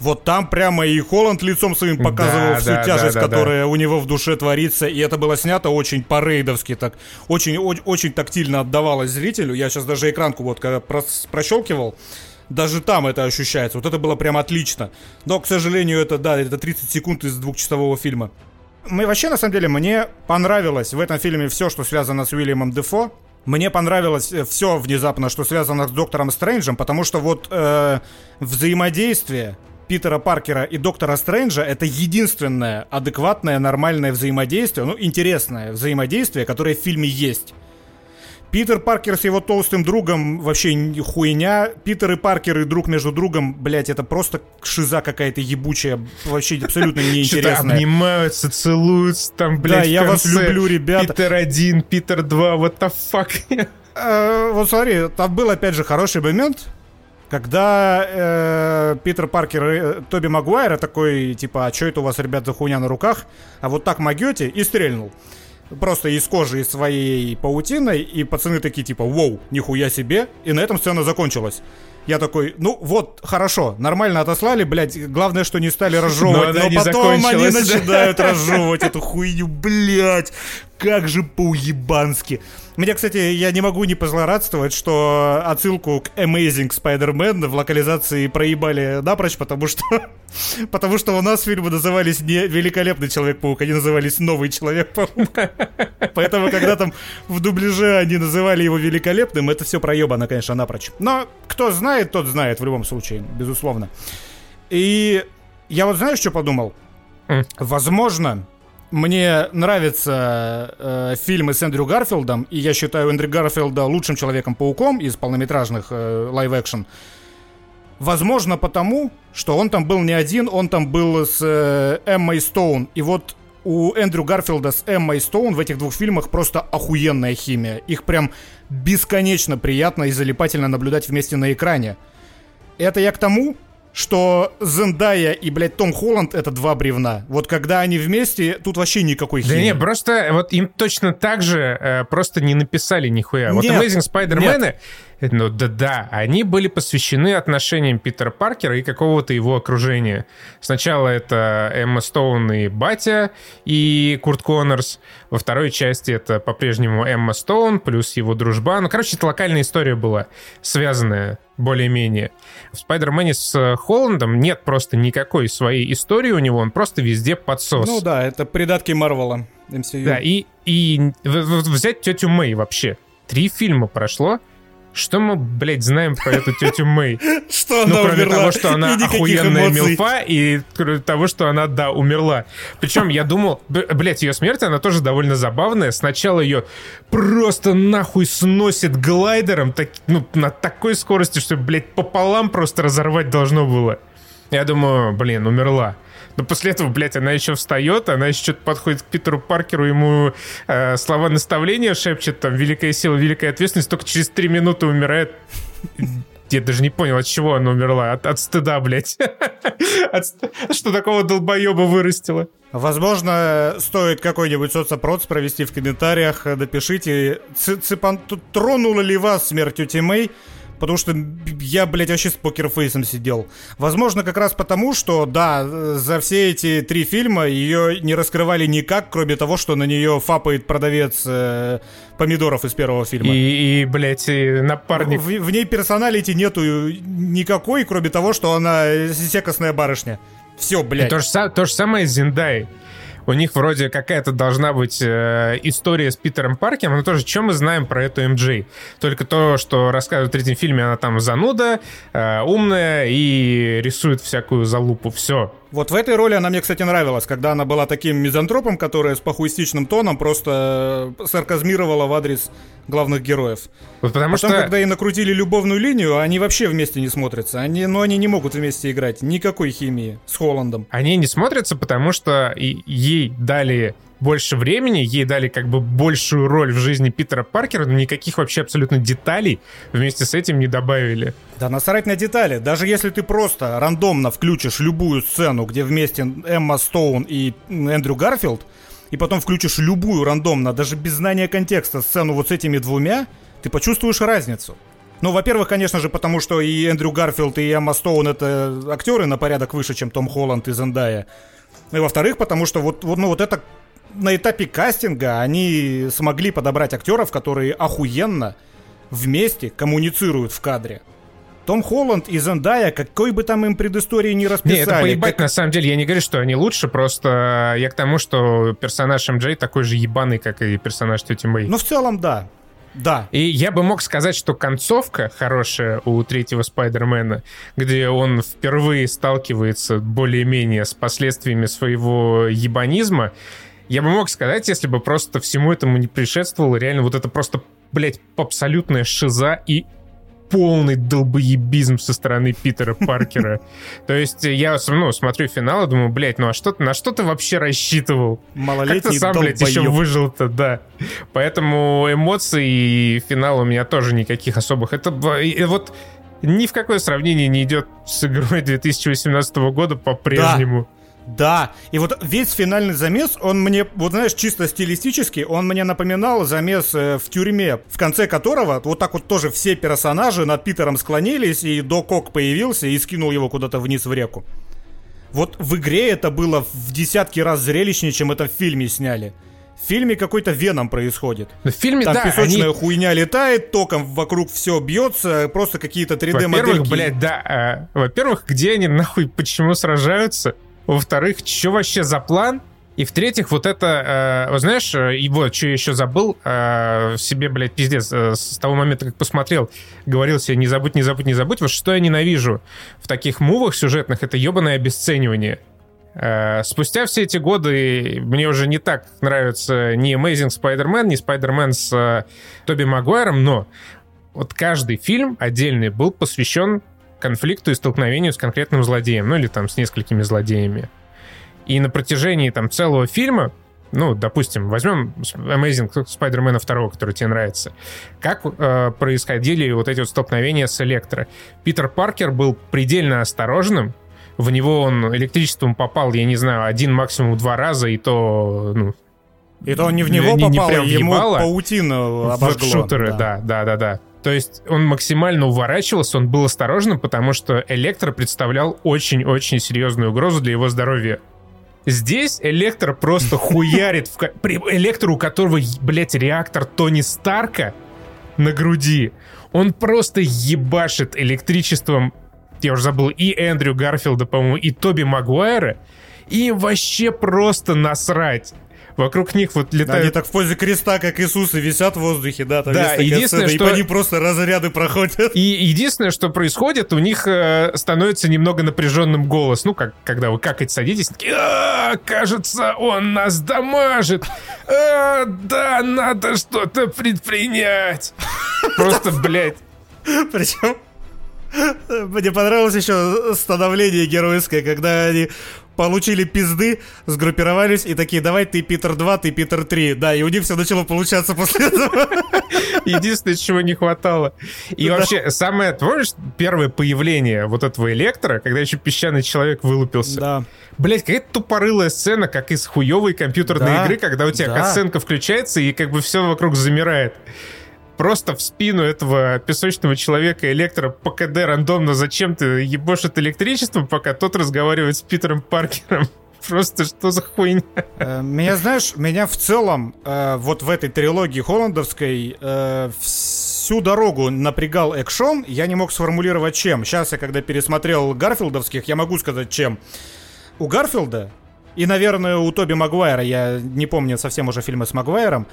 Вот там прямо и Холланд лицом своим показывал да, всю да, тяжесть, да, да, которая да. у него в душе творится. И это было снято очень по-рейдовски, так очень, очень, очень тактильно отдавалось зрителю. Я сейчас даже экранку вот когда прощелкивал, даже там это ощущается. Вот это было прям отлично. Но, к сожалению, это, да, это 30 секунд из двухчасового фильма. Мы вообще, на самом деле, мне понравилось в этом фильме все, что связано с Уильямом Дефо. Мне понравилось э, все внезапно, что связано с Доктором Стрэнджем, потому что вот э, взаимодействие Питера Паркера и Доктора Стрэнджа это единственное адекватное, нормальное взаимодействие, ну, интересное взаимодействие, которое в фильме есть. Питер Паркер с его толстым другом вообще хуйня. Питер и Паркер и друг между другом, блять, это просто шиза какая-то ебучая, вообще абсолютно неинтересная.
Обнимаются, целуются там, блядь,
Да, я вас люблю, ребята.
Питер один, Питер два, what the fuck?
Э, вот смотри, там был опять же хороший момент, когда э, Питер Паркер и э, Тоби Магуайра такой, типа, а что это у вас, ребят, за хуйня на руках? А вот так могете и стрельнул. Просто из кожи из своей паутиной, и пацаны такие, типа, воу, нихуя себе. И на этом сцена закончилась. Я такой, ну вот, хорошо, нормально отослали, блядь, главное, что не стали разжевывать, но, но потом они начинают разжевывать эту хуйню, блядь, как же по-уебански. Мне, кстати, я не могу не позлорадствовать, что отсылку к Amazing Spider-Man в локализации проебали напрочь, потому что, потому что у нас фильмы назывались не «Великолепный Человек-паук», они назывались «Новый Человек-паук». Поэтому, когда там в дубляже они называли его «Великолепным», это все проебано, конечно, напрочь. Но кто знает, тот знает в любом случае, безусловно. И я вот знаешь, что подумал? Возможно, мне нравятся э, фильмы с Эндрю Гарфилдом, и я считаю Эндрю Гарфилда лучшим Человеком-пауком из полнометражных э, live-action. Возможно, потому, что он там был не один, он там был с э, Эммой Стоун. И вот у Эндрю Гарфилда с Эммой Стоун в этих двух фильмах просто охуенная химия. Их прям бесконечно приятно и залипательно наблюдать вместе на экране. Это я к тому, что Зендая и, блядь, Том Холланд — это два бревна. Вот когда они вместе, тут вообще никакой химии.
Да не, просто вот им точно так же э, просто не написали нихуя. Вот Amazing Spider-Man, ну да-да, они были посвящены отношениям Питера Паркера и какого-то его окружения. Сначала это Эмма Стоун и Батя, и Курт Коннорс. Во второй части это по-прежнему Эмма Стоун плюс его дружба. Ну, короче, это локальная история была, связанная более-менее. В Спайдермене с Холландом нет просто никакой своей истории у него, он просто везде подсос.
Ну да, это придатки Марвела.
MCU. Да, и, и взять тетю Мэй вообще. Три фильма прошло, что мы, блядь, знаем про эту тетю Мэй?
Что она
Ну, кроме
умерла.
того, что она охуенная милфа, и кроме того, что она, да, умерла. Причем я думал, блядь, ее смерть, она тоже довольно забавная. Сначала ее просто нахуй сносит глайдером, так, ну, на такой скорости, что, блядь, пополам просто разорвать должно было. Я думаю, блин, умерла. Но после этого, блядь, она еще встает, она еще что-то подходит к Питеру Паркеру, ему э, слова наставления шепчет, там, великая сила, великая ответственность, только через три минуты умирает. Я даже не понял, от чего она умерла. От, от стыда, блядь. от, что такого долбоеба вырастила.
Возможно, стоит какой-нибудь соцопрос провести в комментариях. Напишите, ципан... тронула ли вас смерть Тети Мэй? Потому что я, блядь, вообще с покерфейсом сидел. Возможно, как раз потому, что, да, за все эти три фильма ее не раскрывали никак, кроме того, что на нее фапает продавец э, помидоров из первого фильма.
И, и блядь, и напарник.
В, в ней персоналити нету никакой, кроме того, что она секостная барышня. Все, блядь. И
то, же, то же самое с Зиндай у них вроде какая-то должна быть э, история с Питером Паркером, но тоже, что мы знаем про эту МД? Только то, что рассказывают в третьем фильме, она там зануда, э, умная и рисует всякую залупу. Все.
Вот в этой роли она мне, кстати, нравилась, когда она была таким мизантропом, которая с похуистичным тоном просто э, сарказмировала в адрес главных героев.
Вот потому
Потом,
что...
когда ей накрутили любовную линию, они вообще вместе не смотрятся. Они, ну, они не могут вместе играть. Никакой химии с Холландом.
Они не смотрятся, потому что ей дали больше времени, ей дали как бы большую роль в жизни Питера Паркера, но никаких вообще абсолютно деталей вместе с этим не добавили.
Да насрать на детали. Даже если ты просто рандомно включишь любую сцену, где вместе Эмма Стоун и Эндрю Гарфилд, и потом включишь любую рандомно, даже без знания контекста, сцену вот с этими двумя, ты почувствуешь разницу. Ну, во-первых, конечно же, потому что и Эндрю Гарфилд, и Эмма Стоун это актеры на порядок выше, чем Том Холланд и Зендая. И во-вторых, потому что вот, вот, ну, вот это на этапе кастинга они смогли подобрать актеров, которые охуенно вместе коммуницируют в кадре. Том Холланд и Зендая, какой бы там им предыстории не расписали. Не, это
поебать, как... на самом деле. Я не говорю, что они лучше, просто я к тому, что персонаж МД такой же ебаный, как и персонаж Тети Мэй.
Ну, в целом, да. Да.
И я бы мог сказать, что концовка хорошая у третьего Спайдермена, где он впервые сталкивается более-менее с последствиями своего ебанизма, я бы мог сказать, если бы просто всему этому не предшествовало реально вот это просто, блядь, абсолютная шиза и полный долбоебизм со стороны Питера Паркера. То есть я ну, смотрю финал и думаю, блядь, ну а что, на что ты вообще рассчитывал?
Малолетний Как ты
сам, блядь, еще выжил-то, да. Поэтому эмоций и финал у меня тоже никаких особых. Это вот ни в какое сравнение не идет с игрой 2018 года по-прежнему. Да.
Да, и вот весь финальный замес, он мне, вот знаешь, чисто стилистически, он мне напоминал замес э, в тюрьме, в конце которого вот так вот тоже все персонажи над Питером склонились, и Док Ок появился и скинул его куда-то вниз в реку. Вот в игре это было в десятки раз зрелищнее, чем это в фильме сняли. В фильме какой-то веном происходит.
В фильме,
Там
да,
песочная они... хуйня летает, током вокруг все бьется, просто какие-то 3D-модельки.
Во-первых, блядь, да. Э, во-первых, где они нахуй, почему сражаются? Во-вторых, что вообще за план? И в-третьих, вот это, э, знаешь, э, и вот, что я еще забыл, э, себе, блядь, пиздец, э, с того момента, как посмотрел, говорил себе, не забудь, не забудь, не забудь. Вот что я ненавижу в таких мувах сюжетных, это ебаное обесценивание. Э, спустя все эти годы мне уже не так нравится ни Amazing Spider-Man, ни Spider-Man с э, Тоби Магуайром, но вот каждый фильм отдельный был посвящен конфликту и столкновению с конкретным злодеем, ну или там с несколькими злодеями. И на протяжении там целого фильма, ну, допустим, возьмем Amazing Spider-Man 2, который тебе нравится, как э, происходили вот эти вот столкновения с Электро. Питер Паркер был предельно осторожным, в него он электричеством попал, я не знаю, один максимум два раза, и то, ну,
и то он не в него не, попал, не ему паутина обожгло.
В шутеры, да, да, да, да. То есть он максимально уворачивался, он был осторожным, потому что Электро представлял очень-очень серьезную угрозу для его здоровья. Здесь Электро просто хуярит. В... Электро, у которого, блядь, реактор Тони Старка на груди. Он просто ебашит электричеством, я уже забыл, и Эндрю Гарфилда, по-моему, и Тоби Магуайра. И вообще просто насрать вокруг них вот летают...
Они так в позе креста, как Иисус, и висят в воздухе, да, там
да, есть единственное, сцена, что...
и по ним просто разряды проходят.
И единственное, что происходит, у них э, становится немного напряженным голос. Ну, как когда вы какать садитесь, такие, а, кажется, он нас дамажит. А, да, надо что-то предпринять. Просто, блядь.
Причем мне понравилось еще становление геройское, когда они получили пизды, сгруппировались и такие, давай ты Питер 2, ты Питер 3. Да, и у них все начало получаться после этого.
Единственное, чего не хватало. И вообще, самое, помнишь, первое появление вот этого электро, когда еще песчаный человек вылупился?
Да.
Блять, какая-то тупорылая сцена, как из хуевой компьютерной игры, когда у тебя да. оценка включается и как бы все вокруг замирает просто в спину этого песочного человека электро по КД рандомно зачем-то ебошит электричеством, пока тот разговаривает с Питером Паркером. Просто что за хуйня?
Э, меня, знаешь, меня в целом э, вот в этой трилогии холландовской э, всю дорогу напрягал экшон. Я не мог сформулировать чем. Сейчас я, когда пересмотрел Гарфилдовских, я могу сказать чем. У Гарфилда и, наверное, у Тоби Магуайра, я не помню совсем уже фильмы с Магуайром,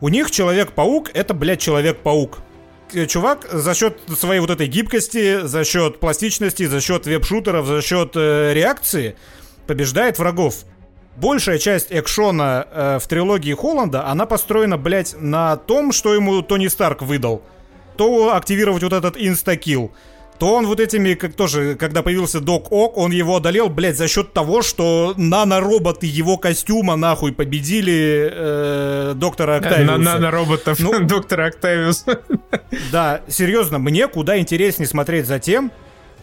у них Человек-паук — это, блядь, Человек-паук. Э, чувак за счет своей вот этой гибкости, за счет пластичности, за счет веб-шутеров, за счет э, реакции побеждает врагов. Большая часть экшона э, в трилогии Холланда, она построена, блядь, на том, что ему Тони Старк выдал. То активировать вот этот инстакил, то он вот этими, как тоже, когда появился Док Ок, он его одолел, блядь, за счет того, что нанороботы его костюма нахуй победили э, доктора Октавиуса.
На нанороботов ну, доктора Октавиуса.
Да, серьезно, мне куда интереснее смотреть за тем,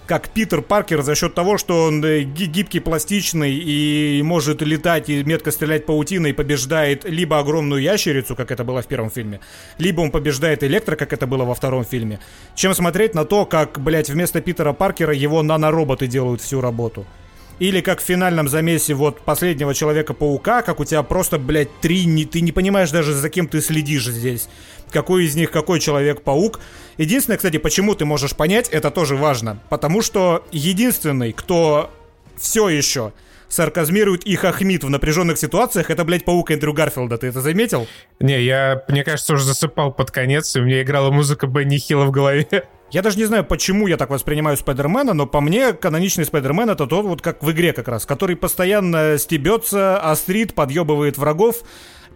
как Питер Паркер за счет того, что он э, гибкий, пластичный и может летать и метко стрелять паутиной, побеждает либо огромную ящерицу, как это было в первом фильме, либо он побеждает электро, как это было во втором фильме, чем смотреть на то, как, блядь, вместо Питера Паркера его нанороботы делают всю работу. Или как в финальном замесе вот последнего Человека-паука, как у тебя просто, блядь, три, не, ты не понимаешь даже, за кем ты следишь здесь. Какой из них какой Человек-паук. Единственное, кстати, почему ты можешь понять, это тоже важно. Потому что единственный, кто все еще сарказмирует и хохмит в напряженных ситуациях, это, блядь, паук Эндрю Гарфилда. Ты это заметил?
Не, я, мне кажется, уже засыпал под конец, и у меня играла музыка Бенни Хилла в голове.
Я даже не знаю, почему я так воспринимаю Спайдермена, но по мне каноничный Спайдермен это тот вот как в игре как раз, который постоянно стебется, острит, подъебывает врагов.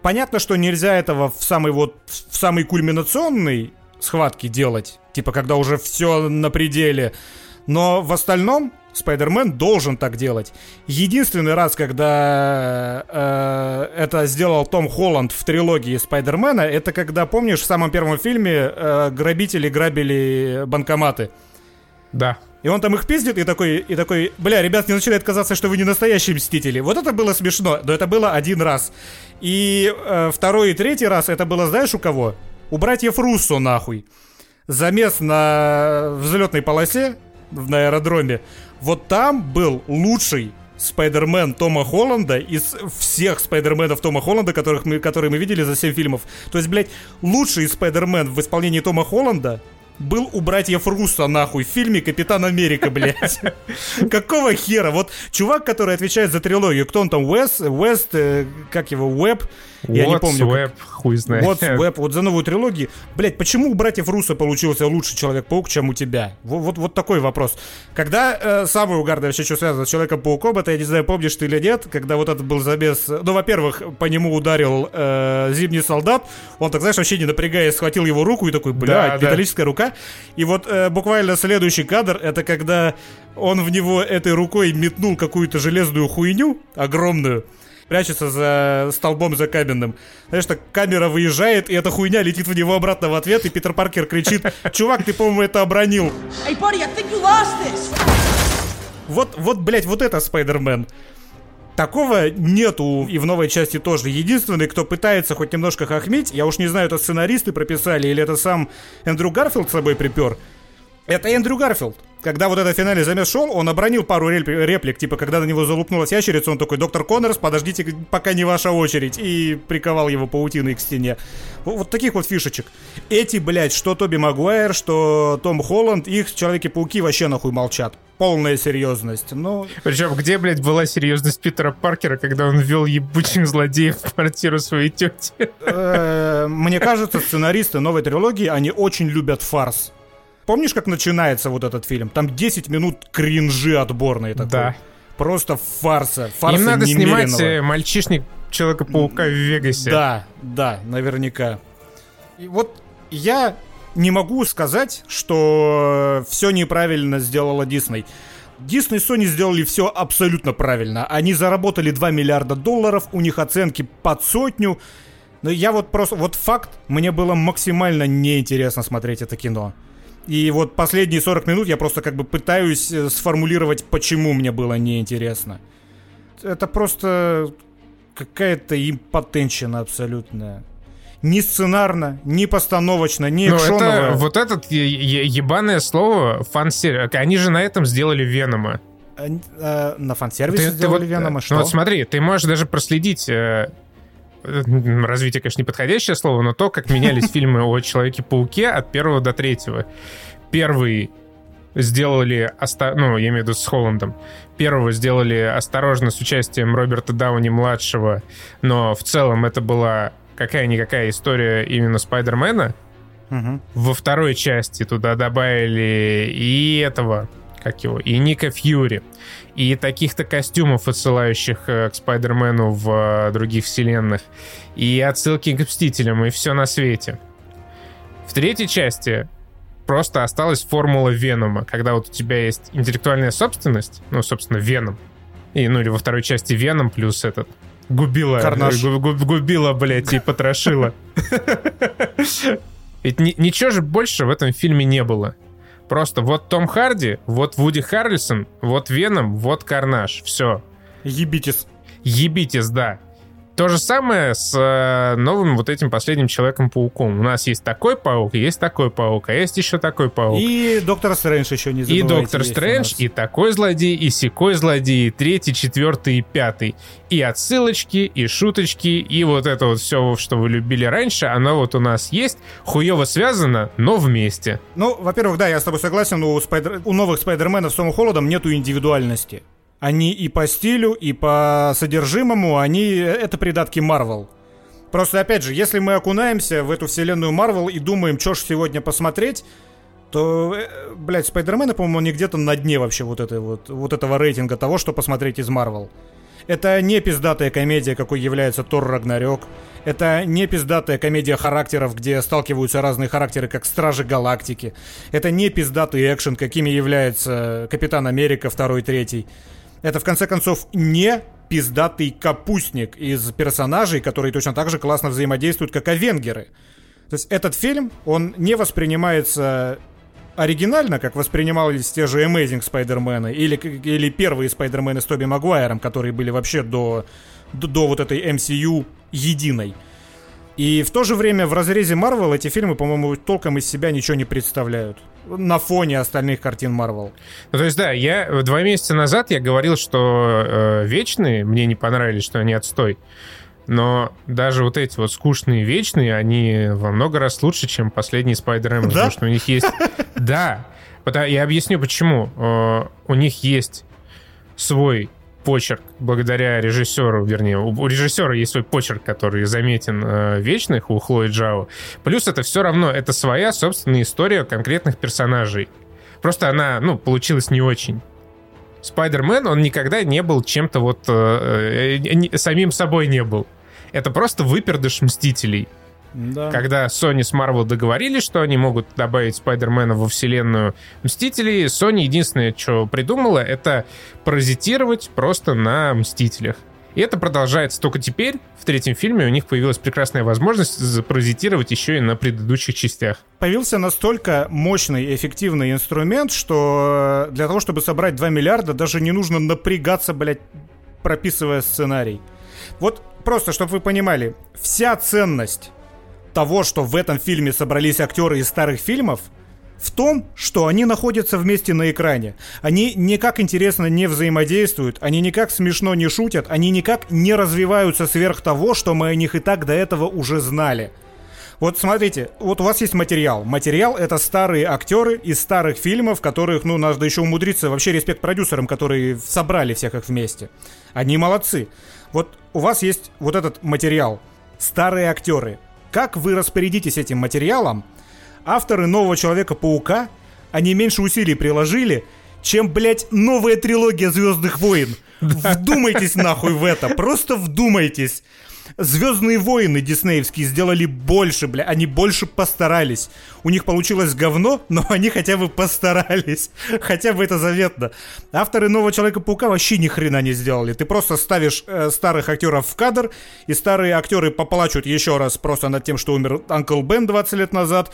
Понятно, что нельзя этого в самый вот в самый кульминационный схватки делать, типа когда уже все на пределе. Но в остальном Спайдермен должен так делать. Единственный раз, когда э, это сделал Том Холланд в трилогии Спайдермена, это когда, помнишь, в самом первом фильме э, грабители грабили банкоматы.
Да.
И он там их пиздит и такой, и такой, бля, ребят, не начинает казаться, что вы не настоящие мстители. Вот это было смешно, но это было один раз. И э, второй и третий раз это было, знаешь, у кого? У братьев Руссо, нахуй. Замес на взлетной полосе на аэродроме. Вот там был лучший Спайдермен Тома Холланда из всех Спайдерменов Тома Холланда, которых мы, которые мы видели за 7 фильмов. То есть, блядь, лучший Спайдермен в исполнении Тома Холланда был у братьев Руссо, нахуй, в фильме «Капитан Америка», блядь. Какого хера? Вот чувак, который отвечает за трилогию, кто он там, Уэс, Уэст, э, как его, Уэб, я не помню.
Web, хуй знает.
What's Web, вот за новую трилогию. Блять, почему у братьев Руссо получился лучше Человек-паук, чем у тебя? Вот, вот, вот такой вопрос. Когда э, самый угарный вообще, что связано с Человеком-пауком, это, я не знаю, помнишь ты или нет, когда вот этот был забес... Ну, во-первых, по нему ударил э, Зимний солдат, он так, знаешь, вообще не напрягаясь, схватил его руку и такой, блядь, да, металлическая да. рука. И вот э, буквально следующий кадр, это когда он в него этой рукой метнул какую-то железную хуйню огромную, прячется за столбом за каменным. Знаешь, так камера выезжает, и эта хуйня летит в него обратно в ответ, и Питер Паркер кричит, чувак, ты, по-моему, это обронил. Hey, buddy. Вот, вот, блядь, вот это Спайдермен. Такого нету и в новой части тоже. Единственный, кто пытается хоть немножко хохмить, я уж не знаю, это сценаристы прописали или это сам Эндрю Гарфилд с собой припер, это Эндрю Гарфилд когда вот этот финальный замес шел, он обронил пару реплик, типа, когда на него залупнулась ящерица, он такой, доктор Коннорс, подождите, пока не ваша очередь, и приковал его паутиной к стене. Вот, вот таких вот фишечек. Эти, блядь, что Тоби Магуайр, что Том Холланд, их Человеки-пауки вообще нахуй молчат. Полная серьезность, ну...
Причем, где, блядь, была серьезность Питера Паркера, когда он ввел ебучих злодеев в квартиру своей тети?
Э, мне кажется, сценаристы новой трилогии, они очень любят фарс. Помнишь, как начинается вот этот фильм? Там 10 минут кринжи отборные такой. Да. Просто фарса. фарса
Им надо немеренного. снимать э, мальчишник Человека-паука в Вегасе.
Да, да, наверняка. И вот я не могу сказать, что все неправильно сделала Дисней. Дисней и Sony сделали все абсолютно правильно. Они заработали 2 миллиарда долларов, у них оценки под сотню. Но я вот просто... Вот факт, мне было максимально неинтересно смотреть это кино. И вот последние 40 минут я просто как бы пытаюсь э, сформулировать, почему мне было неинтересно. Это просто какая-то импотенщина абсолютная. Ни сценарно, ни постановочно, ни
Но это, вот этот ебаное слово фан-сервис. Они же на этом сделали Венома.
А, а, на фан-сервисе сделали ты вот, Венома, что?
Ну вот смотри, ты можешь даже проследить э, развитие, конечно, неподходящее слово, но то, как менялись фильмы о Человеке-пауке от первого до третьего. Первый сделали, оста... ну, я имею в виду с Холландом, первого сделали осторожно с участием Роберта Дауни-младшего, но в целом это была какая-никакая история именно Спайдермена. Угу. Во второй части туда добавили и этого, как его, и Ника Фьюри, и таких-то костюмов, отсылающих э, к Спайдермену в э, других вселенных, и отсылки к Мстителям, и все на свете. В третьей части просто осталась формула Венома, когда вот у тебя есть интеллектуальная собственность, ну, собственно, Веном, и, ну, или во второй части Веном плюс этот губила,
Карнаж.
губила, блядь, и потрошила. Ведь ничего же больше в этом фильме не было. Просто вот Том Харди, вот Вуди Харрельсон, вот Веном, вот Карнаж. Все.
Ебитесь.
Ебитесь, да. То же самое с э, новым вот этим последним Человеком-пауком. У нас есть такой паук, есть такой паук, а есть еще такой паук.
И Доктор Стрэндж еще не забывайте.
И Доктор Стрэндж, и такой злодей, и секой злодей, и третий, четвертый и пятый. И отсылочки, и шуточки, и вот это вот все, что вы любили раньше, оно вот у нас есть, хуево связано, но вместе.
Ну, во-первых, да, я с тобой согласен, у, спайдер... у новых Спайдерменов с Томом Холодом нету индивидуальности. Они и по стилю, и по содержимому, они это придатки Марвел. Просто, опять же, если мы окунаемся в эту вселенную Марвел и думаем, что ж сегодня посмотреть, то, э, блядь, Спайдермены, по-моему, они где-то на дне вообще вот, этой вот, вот этого рейтинга того, что посмотреть из Марвел. Это не пиздатая комедия, какой является Тор Рагнарёк. Это не пиздатая комедия характеров, где сталкиваются разные характеры, как Стражи Галактики. Это не пиздатый экшен, какими является Капитан Америка 2 и 3. Это, в конце концов, не пиздатый капустник из персонажей, которые точно так же классно взаимодействуют, как Авенгеры. То есть этот фильм, он не воспринимается оригинально, как воспринимались те же Amazing Spider-Man или, или первые Spider-Man с Тоби Магуайром, которые были вообще до, до, до вот этой MCU единой. И в то же время в разрезе Марвел эти фильмы, по-моему, толком из себя ничего не представляют на фоне остальных картин Марвел.
Ну, то есть, да, я два месяца назад я говорил, что э, вечные мне не понравились, что они отстой. Но даже вот эти вот скучные вечные, они во много раз лучше, чем последний Спайдермен, да? потому что у них есть... Да, я объясню почему. Э, у них есть свой почерк благодаря режиссеру, вернее, у режиссера есть свой почерк, который заметен э, вечных у Хлои Джао. Плюс это все равно, это своя собственная история конкретных персонажей. Просто она, ну, получилась не очень. Спайдермен, он никогда не был чем-то вот... Э, э, самим собой не был. Это просто выпердыш Мстителей. Да. Когда Sony с Marvel договорились, что они могут добавить Спайдермена во вселенную Мстителей, Sony единственное, что придумала, это паразитировать просто на Мстителях. И это продолжается только теперь. В третьем фильме у них появилась прекрасная возможность запаразитировать еще и на предыдущих частях.
Появился настолько мощный и эффективный инструмент, что для того, чтобы собрать 2 миллиарда, даже не нужно напрягаться, блядь, прописывая сценарий. Вот просто, чтобы вы понимали, вся ценность того, что в этом фильме собрались актеры из старых фильмов, в том, что они находятся вместе на экране. Они никак интересно не взаимодействуют, они никак смешно не шутят, они никак не развиваются сверх того, что мы о них и так до этого уже знали. Вот смотрите, вот у вас есть материал. Материал это старые актеры из старых фильмов, которых, ну, надо еще умудриться. Вообще респект продюсерам, которые собрали всех их вместе. Они молодцы. Вот у вас есть вот этот материал. Старые актеры. Как вы распорядитесь этим материалом, авторы нового Человека-паука, они меньше усилий приложили, чем, блядь, новая трилогия Звездных войн. Вдумайтесь нахуй в это, просто вдумайтесь. Звездные войны диснеевские сделали больше, бля, они больше постарались. У них получилось говно, но они хотя бы постарались. Хотя бы это заветно. Авторы Нового Человека-паука вообще ни хрена не сделали. Ты просто ставишь э, старых актеров в кадр, и старые актеры поплачут еще раз просто над тем, что умер Анкл Бен 20 лет назад,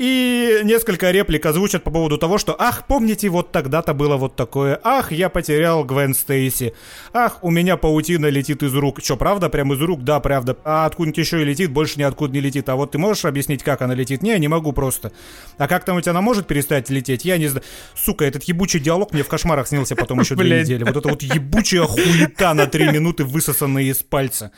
и несколько реплик озвучат по поводу того, что «Ах, помните, вот тогда-то было вот такое. Ах, я потерял Гвен Стейси. Ах, у меня паутина летит из рук». Что, правда? Прям из рук? Да, правда. А откуда-нибудь еще и летит? Больше ниоткуда не летит. А вот ты можешь объяснить, как она летит? Не, не могу просто. А как там у тебя она может перестать лететь? Я не знаю. Сука, этот ебучий диалог мне в кошмарах снился потом еще две недели. Вот это вот ебучая хуета на три минуты, высосанная из пальца.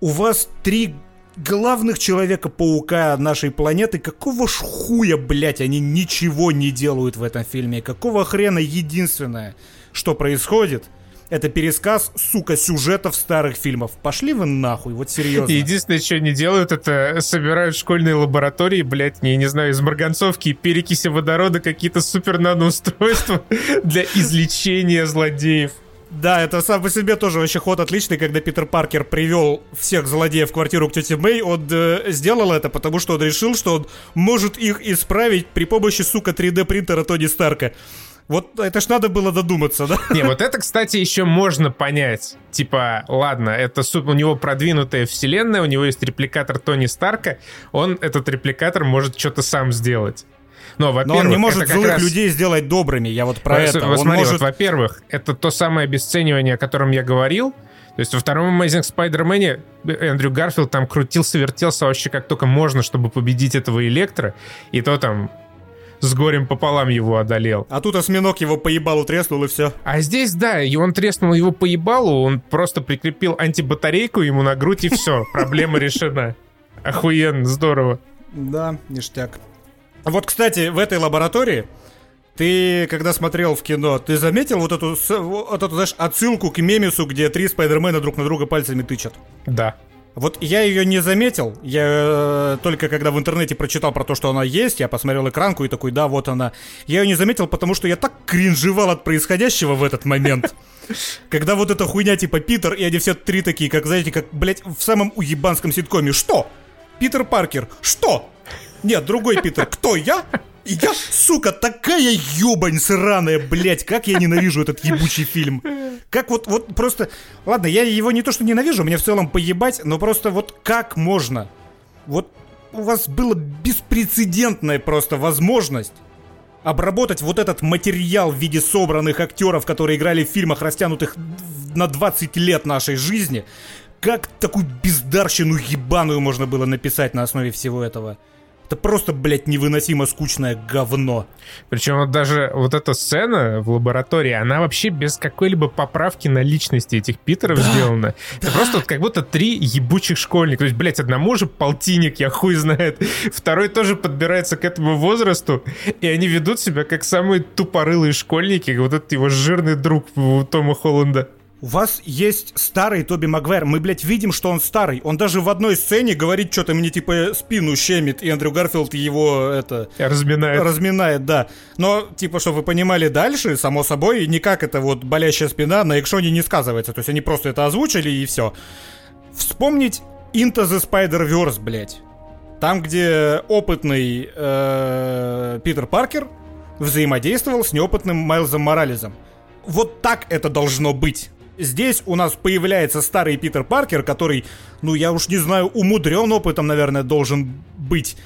У вас три главных Человека-паука нашей планеты, какого ж хуя, блядь, они ничего не делают в этом фильме? Какого хрена единственное, что происходит, это пересказ, сука, сюжетов старых фильмов. Пошли вы нахуй, вот серьезно.
Единственное, что они делают, это собирают школьные лаборатории, блядь, не, не знаю, из марганцовки и перекиси водорода какие-то супер наноустройства для излечения злодеев.
Да, это сам по себе тоже вообще ход отличный, когда Питер Паркер привел всех злодеев в квартиру к тете Мэй, он э, сделал это, потому что он решил, что он может их исправить при помощи, сука, 3D принтера Тони Старка. Вот это ж надо было додуматься, да?
Не, вот это, кстати, еще можно понять. Типа, ладно, это у него продвинутая вселенная, у него есть репликатор Тони Старка, он этот репликатор может что-то сам сделать.
Но, во Но он не может злых раз... людей сделать добрыми, я вот про это.
Вот смотри, может... вот, во-первых, это то самое обесценивание, о котором я говорил, то есть во втором Amazing Spider-Man Эндрю Гарфилд там крутился, вертелся вообще как только можно, чтобы победить этого Электро. И то там с горем пополам его одолел.
А тут осьминог его поебалу треснул и все.
А здесь, да, и он треснул его поебалу, он просто прикрепил антибатарейку ему на грудь и все, проблема решена. Охуенно, здорово.
Да, ништяк. Вот, кстати, в этой лаборатории ты, когда смотрел в кино, ты заметил вот эту, вот эту знаешь, отсылку к мемису, где три Спайдермена друг на друга пальцами тычат?
Да.
Вот я ее не заметил. Я э, только когда в интернете прочитал про то, что она есть, я посмотрел экранку и такой, да, вот она. Я ее не заметил, потому что я так кринжевал от происходящего в этот момент. Когда вот эта хуйня типа Питер, и они все три такие, как, знаете, как, блядь, в самом уебанском ситкоме. Что? Питер Паркер. Что? Нет, другой Питер. Кто, я? И я, сука, такая ебань сраная, блядь, как я ненавижу этот ебучий фильм. Как вот, вот просто... Ладно, я его не то что ненавижу, мне в целом поебать, но просто вот как можно? Вот у вас была беспрецедентная просто возможность обработать вот этот материал в виде собранных актеров, которые играли в фильмах, растянутых на 20 лет нашей жизни. Как такую бездарщину ебаную можно было написать на основе всего этого? Это просто, блядь, невыносимо скучное говно.
Причем вот даже вот эта сцена в лаборатории, она вообще без какой-либо поправки на личности этих Питеров да, сделана. Да. Это просто вот как будто три ебучих школьника. То есть, блядь, одному же полтинник, я хуй знает. Второй тоже подбирается к этому возрасту. И они ведут себя как самые тупорылые школьники. Вот этот его жирный друг Тома Холланда.
У вас есть старый Тоби Магуайр. Мы, блядь, видим, что он старый. Он даже в одной сцене говорит, что-то мне, типа, спину щемит, и Эндрю Гарфилд его, это...
Разминает.
Разминает, да. Но, типа, чтобы вы понимали дальше, само собой, никак это вот болящая спина на экшоне не сказывается. То есть они просто это озвучили, и все. Вспомнить Into the Spider-Verse, блядь. Там, где опытный э, Питер Паркер взаимодействовал с неопытным Майлзом Морализом. Вот так это должно быть здесь у нас появляется старый Питер Паркер, который, ну я уж не знаю, умудрен опытом, наверное, должен быть.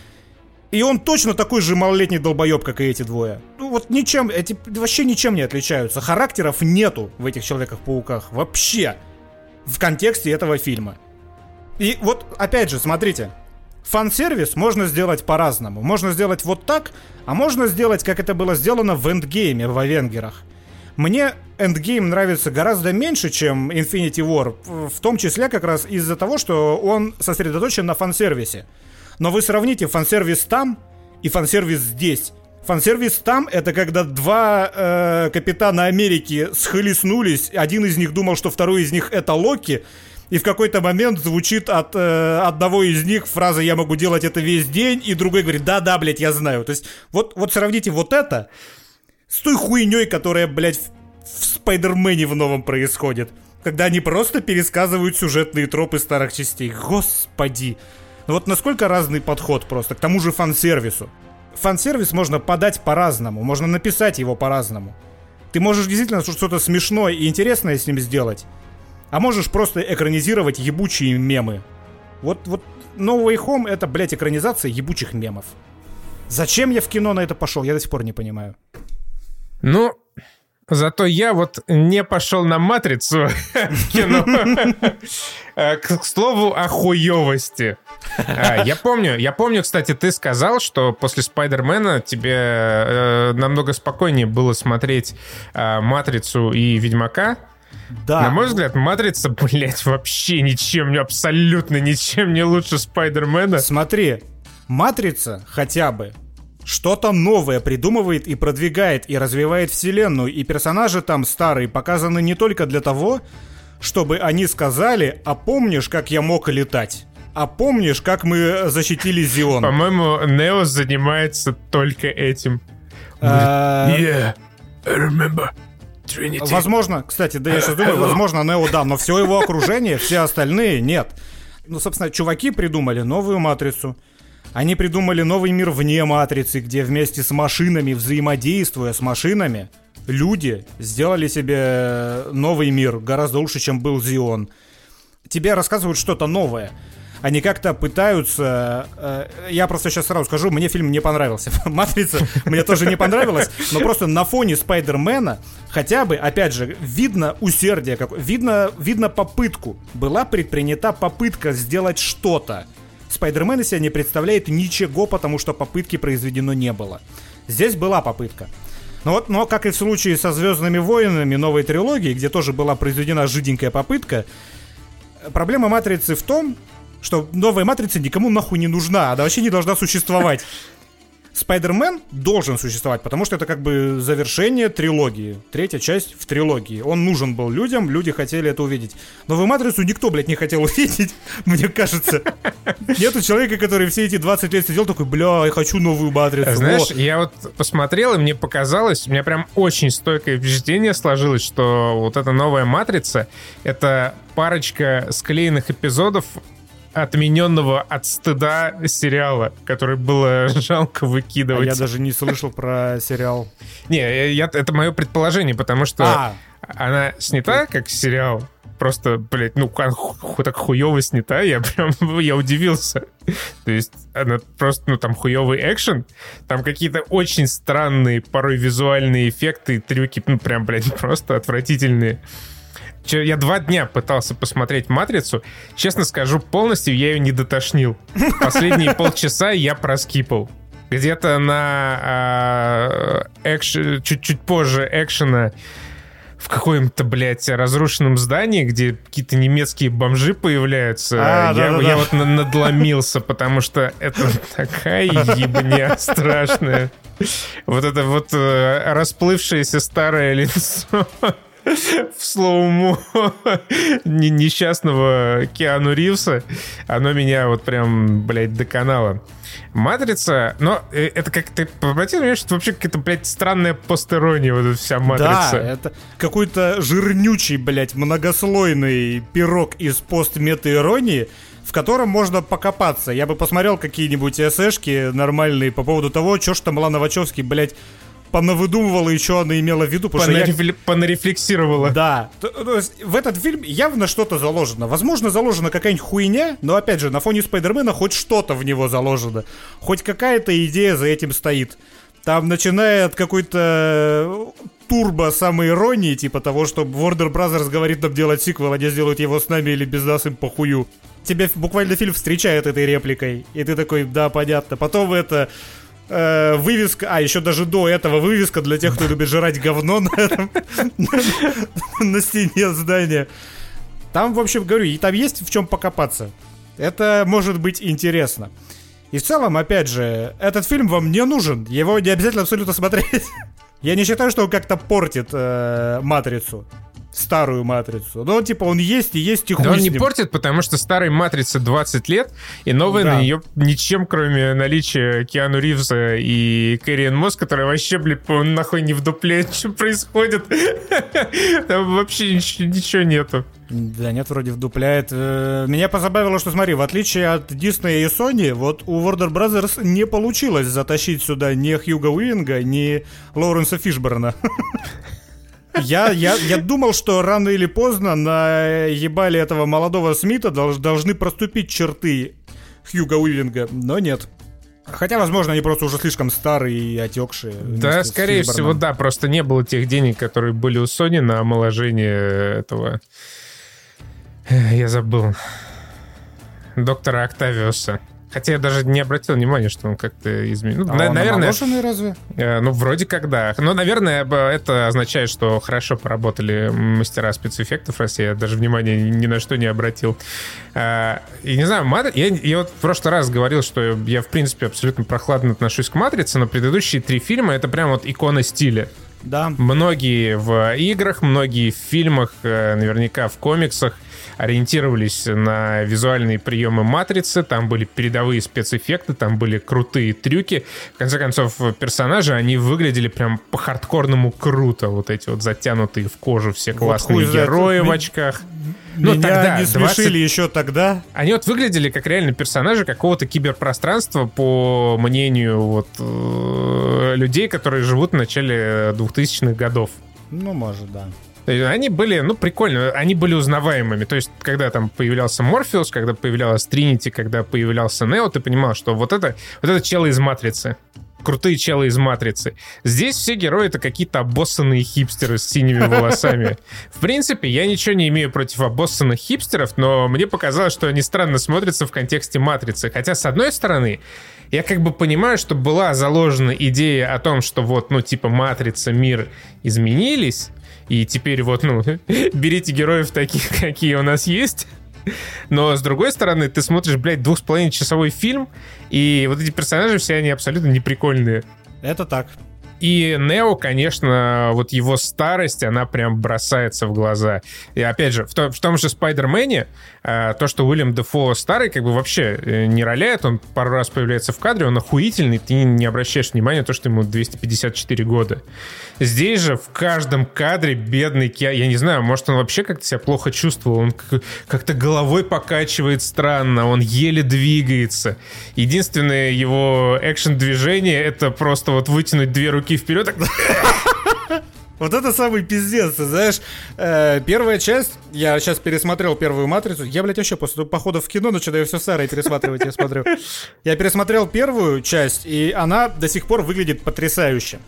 И он точно такой же малолетний долбоеб, как и эти двое. Ну вот ничем, эти вообще ничем не отличаются. Характеров нету в этих Человеках-пауках. Вообще. В контексте этого фильма. И вот, опять же, смотрите. Фан-сервис можно сделать по-разному. Можно сделать вот так, а можно сделать, как это было сделано в Эндгейме в Авенгерах. Мне Endgame нравится гораздо меньше, чем Infinity War, в том числе как раз из-за того, что он сосредоточен на фан-сервисе. Но вы сравните фан-сервис там и фан-сервис здесь. Фан-сервис там это когда два э, капитана Америки схлестнулись, один из них думал, что второй из них это Локи, и в какой-то момент звучит от э, одного из них фраза «я могу делать это весь день», и другой говорит «да-да, блядь, я знаю». То есть вот, вот сравните вот это с той хуйней, которая, блядь, в, в Спайдермене в новом происходит. Когда они просто пересказывают сюжетные тропы старых частей. Господи. Ну вот насколько разный подход просто к тому же фан-сервису. Фан-сервис можно подать по-разному, можно написать его по-разному. Ты можешь действительно что-то смешное и интересное с ним сделать, а можешь просто экранизировать ебучие мемы. Вот, вот No Way Home это, блядь, экранизация ебучих мемов. Зачем я в кино на это пошел, я до сих пор не понимаю.
Ну, Зато я вот не пошел на «Матрицу» кино. Э, к слову о хуевости. Э, я помню, я помню, кстати, ты сказал, что после Спайдермена тебе э, намного спокойнее было смотреть «Матрицу» и «Ведьмака». Да. На мой взгляд, Матрица, блядь, вообще ничем, абсолютно ничем не лучше Спайдермена.
Смотри, Матрица хотя бы что-то новое придумывает и продвигает и развивает вселенную, и персонажи там старые показаны не только для того, чтобы они сказали, а помнишь, как я мог летать? А помнишь, как мы защитили Зион?
По-моему, Нео занимается только этим.
А, yeah, I remember. Trinity. Возможно, кстати, да я сейчас думаю, возможно, Нео да, но все его окружение, все остальные нет. Ну, собственно, чуваки придумали новую матрицу. Они придумали новый мир вне матрицы, где вместе с машинами, взаимодействуя с машинами, люди сделали себе новый мир, гораздо лучше, чем был Зион. Тебе рассказывают что-то новое они как-то пытаются... Э, я просто сейчас сразу скажу, мне фильм не понравился. «Матрица» мне тоже не понравилась, но просто на фоне Спайдермена хотя бы, опять же, видно усердие, как, видно, видно попытку. Была предпринята попытка сделать что-то. Спайдермен из себя не представляет ничего, потому что попытки произведено не было. Здесь была попытка. Но вот, но как и в случае со Звездными войнами новой трилогии, где тоже была произведена жиденькая попытка, проблема матрицы в том, что новая матрица никому нахуй не нужна, она вообще не должна существовать. Спайдермен должен существовать, потому что это как бы завершение трилогии. Третья часть в трилогии. Он нужен был людям, люди хотели это увидеть. Новую матрицу никто, блядь, не хотел увидеть, мне кажется. Нету человека, который все эти 20 лет сидел такой, бля, я хочу новую матрицу.
Знаешь, О. я вот посмотрел, и мне показалось, у меня прям очень стойкое впечатление сложилось, что вот эта новая матрица, это парочка склеенных эпизодов отмененного от стыда сериала, который было жалко выкидывать.
А я даже не слышал про сериал.
Не, я, это мое предположение, потому что а. она снята как сериал, просто, блядь, ну, так хуево снята, я прям, я удивился. То есть она просто, ну, там хуевый экшен, там какие-то очень странные порой визуальные эффекты, трюки, ну, прям, блядь, просто отвратительные. Я два дня пытался посмотреть «Матрицу». Честно скажу, полностью я ее не дотошнил. Последние полчаса я проскипал. Где-то на э, экш... чуть-чуть позже экшена в каком-то, блядь, разрушенном здании, где какие-то немецкие бомжи появляются, а, я, да, да, я да. вот надломился, потому что это такая ебня страшная. Вот это вот э, расплывшееся старое лицо в слоуму несчастного Киану Ривса, оно меня вот прям, блядь, доконало. Матрица, но э, это как ты обратил внимание, что вообще какая-то, блядь, странная постерония вот эта вся матрица.
Да, это какой-то жирнючий, блядь, многослойный пирог из постметаиронии, в котором можно покопаться. Я бы посмотрел какие-нибудь эсэшки нормальные по поводу того, что ж там Лана Вачовски, блядь, понавыдумывала и что она имела в виду.
Понарефли... Я... Понарефлексировала.
Да. То, то есть в этот фильм явно что-то заложено. Возможно, заложена какая-нибудь хуйня, но опять же, на фоне Спайдермена хоть что-то в него заложено. Хоть какая-то идея за этим стоит. Там, начиная от какой-то турбо самой иронии, типа того, что Warner Brothers говорит нам делать сиквел, они сделают его с нами или без нас им похую. Тебя буквально фильм встречает этой репликой, и ты такой, да, понятно. Потом это э, вывеска, а еще даже до этого вывеска для тех, кто любит жрать говно на, этом, на стене здания. Там, в общем, говорю, и там есть в чем покопаться. Это может быть интересно. И в целом, опять же, этот фильм вам не нужен. Его не обязательно абсолютно смотреть. Я не считаю, что он как-то портит э, матрицу старую матрицу. Ну, типа, он есть и есть и хуй
Да он не портит, потому что старой матрице 20 лет, и новая да. на нее ничем, кроме наличия Киану Ривза и Кэрриен Мосс, которая вообще, блядь, нахуй не в дупле, что происходит. Там вообще ничего, нету.
Да нет, вроде вдупляет. Э, меня позабавило, что, смотри, в отличие от Disney и Sony, вот у Warner Brothers не получилось затащить сюда ни Хьюга Уинга, ни Лоуренса Фишборна. Я, я, я думал, что рано или поздно на ебали этого молодого Смита долж, должны проступить черты Хьюга Уивинга, но нет. Хотя, возможно, они просто уже слишком старые и отекшие.
Да, скорее всего, да. Просто не было тех денег, которые были у Sony на омоложение этого... Я забыл. Доктора Октавиуса. Хотя я даже не обратил внимания, что он как-то изменил.
Ну, а на, он наверное, разве?
Э, ну, вроде как да. Но, наверное, это означает, что хорошо поработали мастера спецэффектов, раз я даже внимания ни на что не обратил. Э, и не знаю, мат... я, я вот в прошлый раз говорил, что я, в принципе, абсолютно прохладно отношусь к «Матрице», но предыдущие три фильма — это прям вот икона стиля.
Да.
Многие в играх, многие в фильмах, э, наверняка в комиксах ориентировались на визуальные приемы матрицы, там были передовые спецэффекты, там были крутые трюки. В конце концов, персонажи, они выглядели прям по-хардкорному круто, вот эти вот затянутые в кожу все классные вот герои в очках.
Ну, Меня тогда, не смешили 20... еще тогда.
Они вот выглядели как реально персонажи какого-то киберпространства, по мнению вот э, людей, которые живут в начале 2000-х годов.
Ну, может, да.
Они были, ну, прикольно, они были узнаваемыми. То есть, когда там появлялся Морфеус, когда появлялась Тринити, когда появлялся Нео, ты понимал, что вот это, вот это челы из Матрицы крутые челы из «Матрицы». Здесь все герои — это какие-то обоссанные хипстеры с синими волосами. В принципе, я ничего не имею против обоссанных хипстеров, но мне показалось, что они странно смотрятся в контексте «Матрицы». Хотя, с одной стороны, я как бы понимаю, что была заложена идея о том, что вот, ну, типа, «Матрица», «Мир» изменились, и теперь вот, ну, берите героев таких, какие у нас есть. Но, с другой стороны, ты смотришь, блядь, двух с половиной часовой фильм, и вот эти персонажи все, они абсолютно неприкольные.
Это так.
И Нео, конечно, вот его старость, она прям бросается в глаза. И опять же, в, то, в том же Спайдермене, э, то, что Уильям Дефо старый, как бы вообще э, не роляет, он пару раз появляется в кадре, он охуительный, ты не обращаешь внимания на то, что ему 254 года. Здесь же в каждом кадре бедный Киа, я не знаю, может, он вообще как-то себя плохо чувствовал, он как-то головой покачивает странно, он еле двигается. Единственное его экшен-движение — это просто вот вытянуть две руки вперед,
Вот это самый пиздец, ты знаешь. Э, первая часть, я сейчас пересмотрел первую матрицу. Я, блядь, вообще после похода в кино начинаю все старое пересматривать, я смотрю. Я пересмотрел первую часть, и она до сих пор выглядит потрясающе.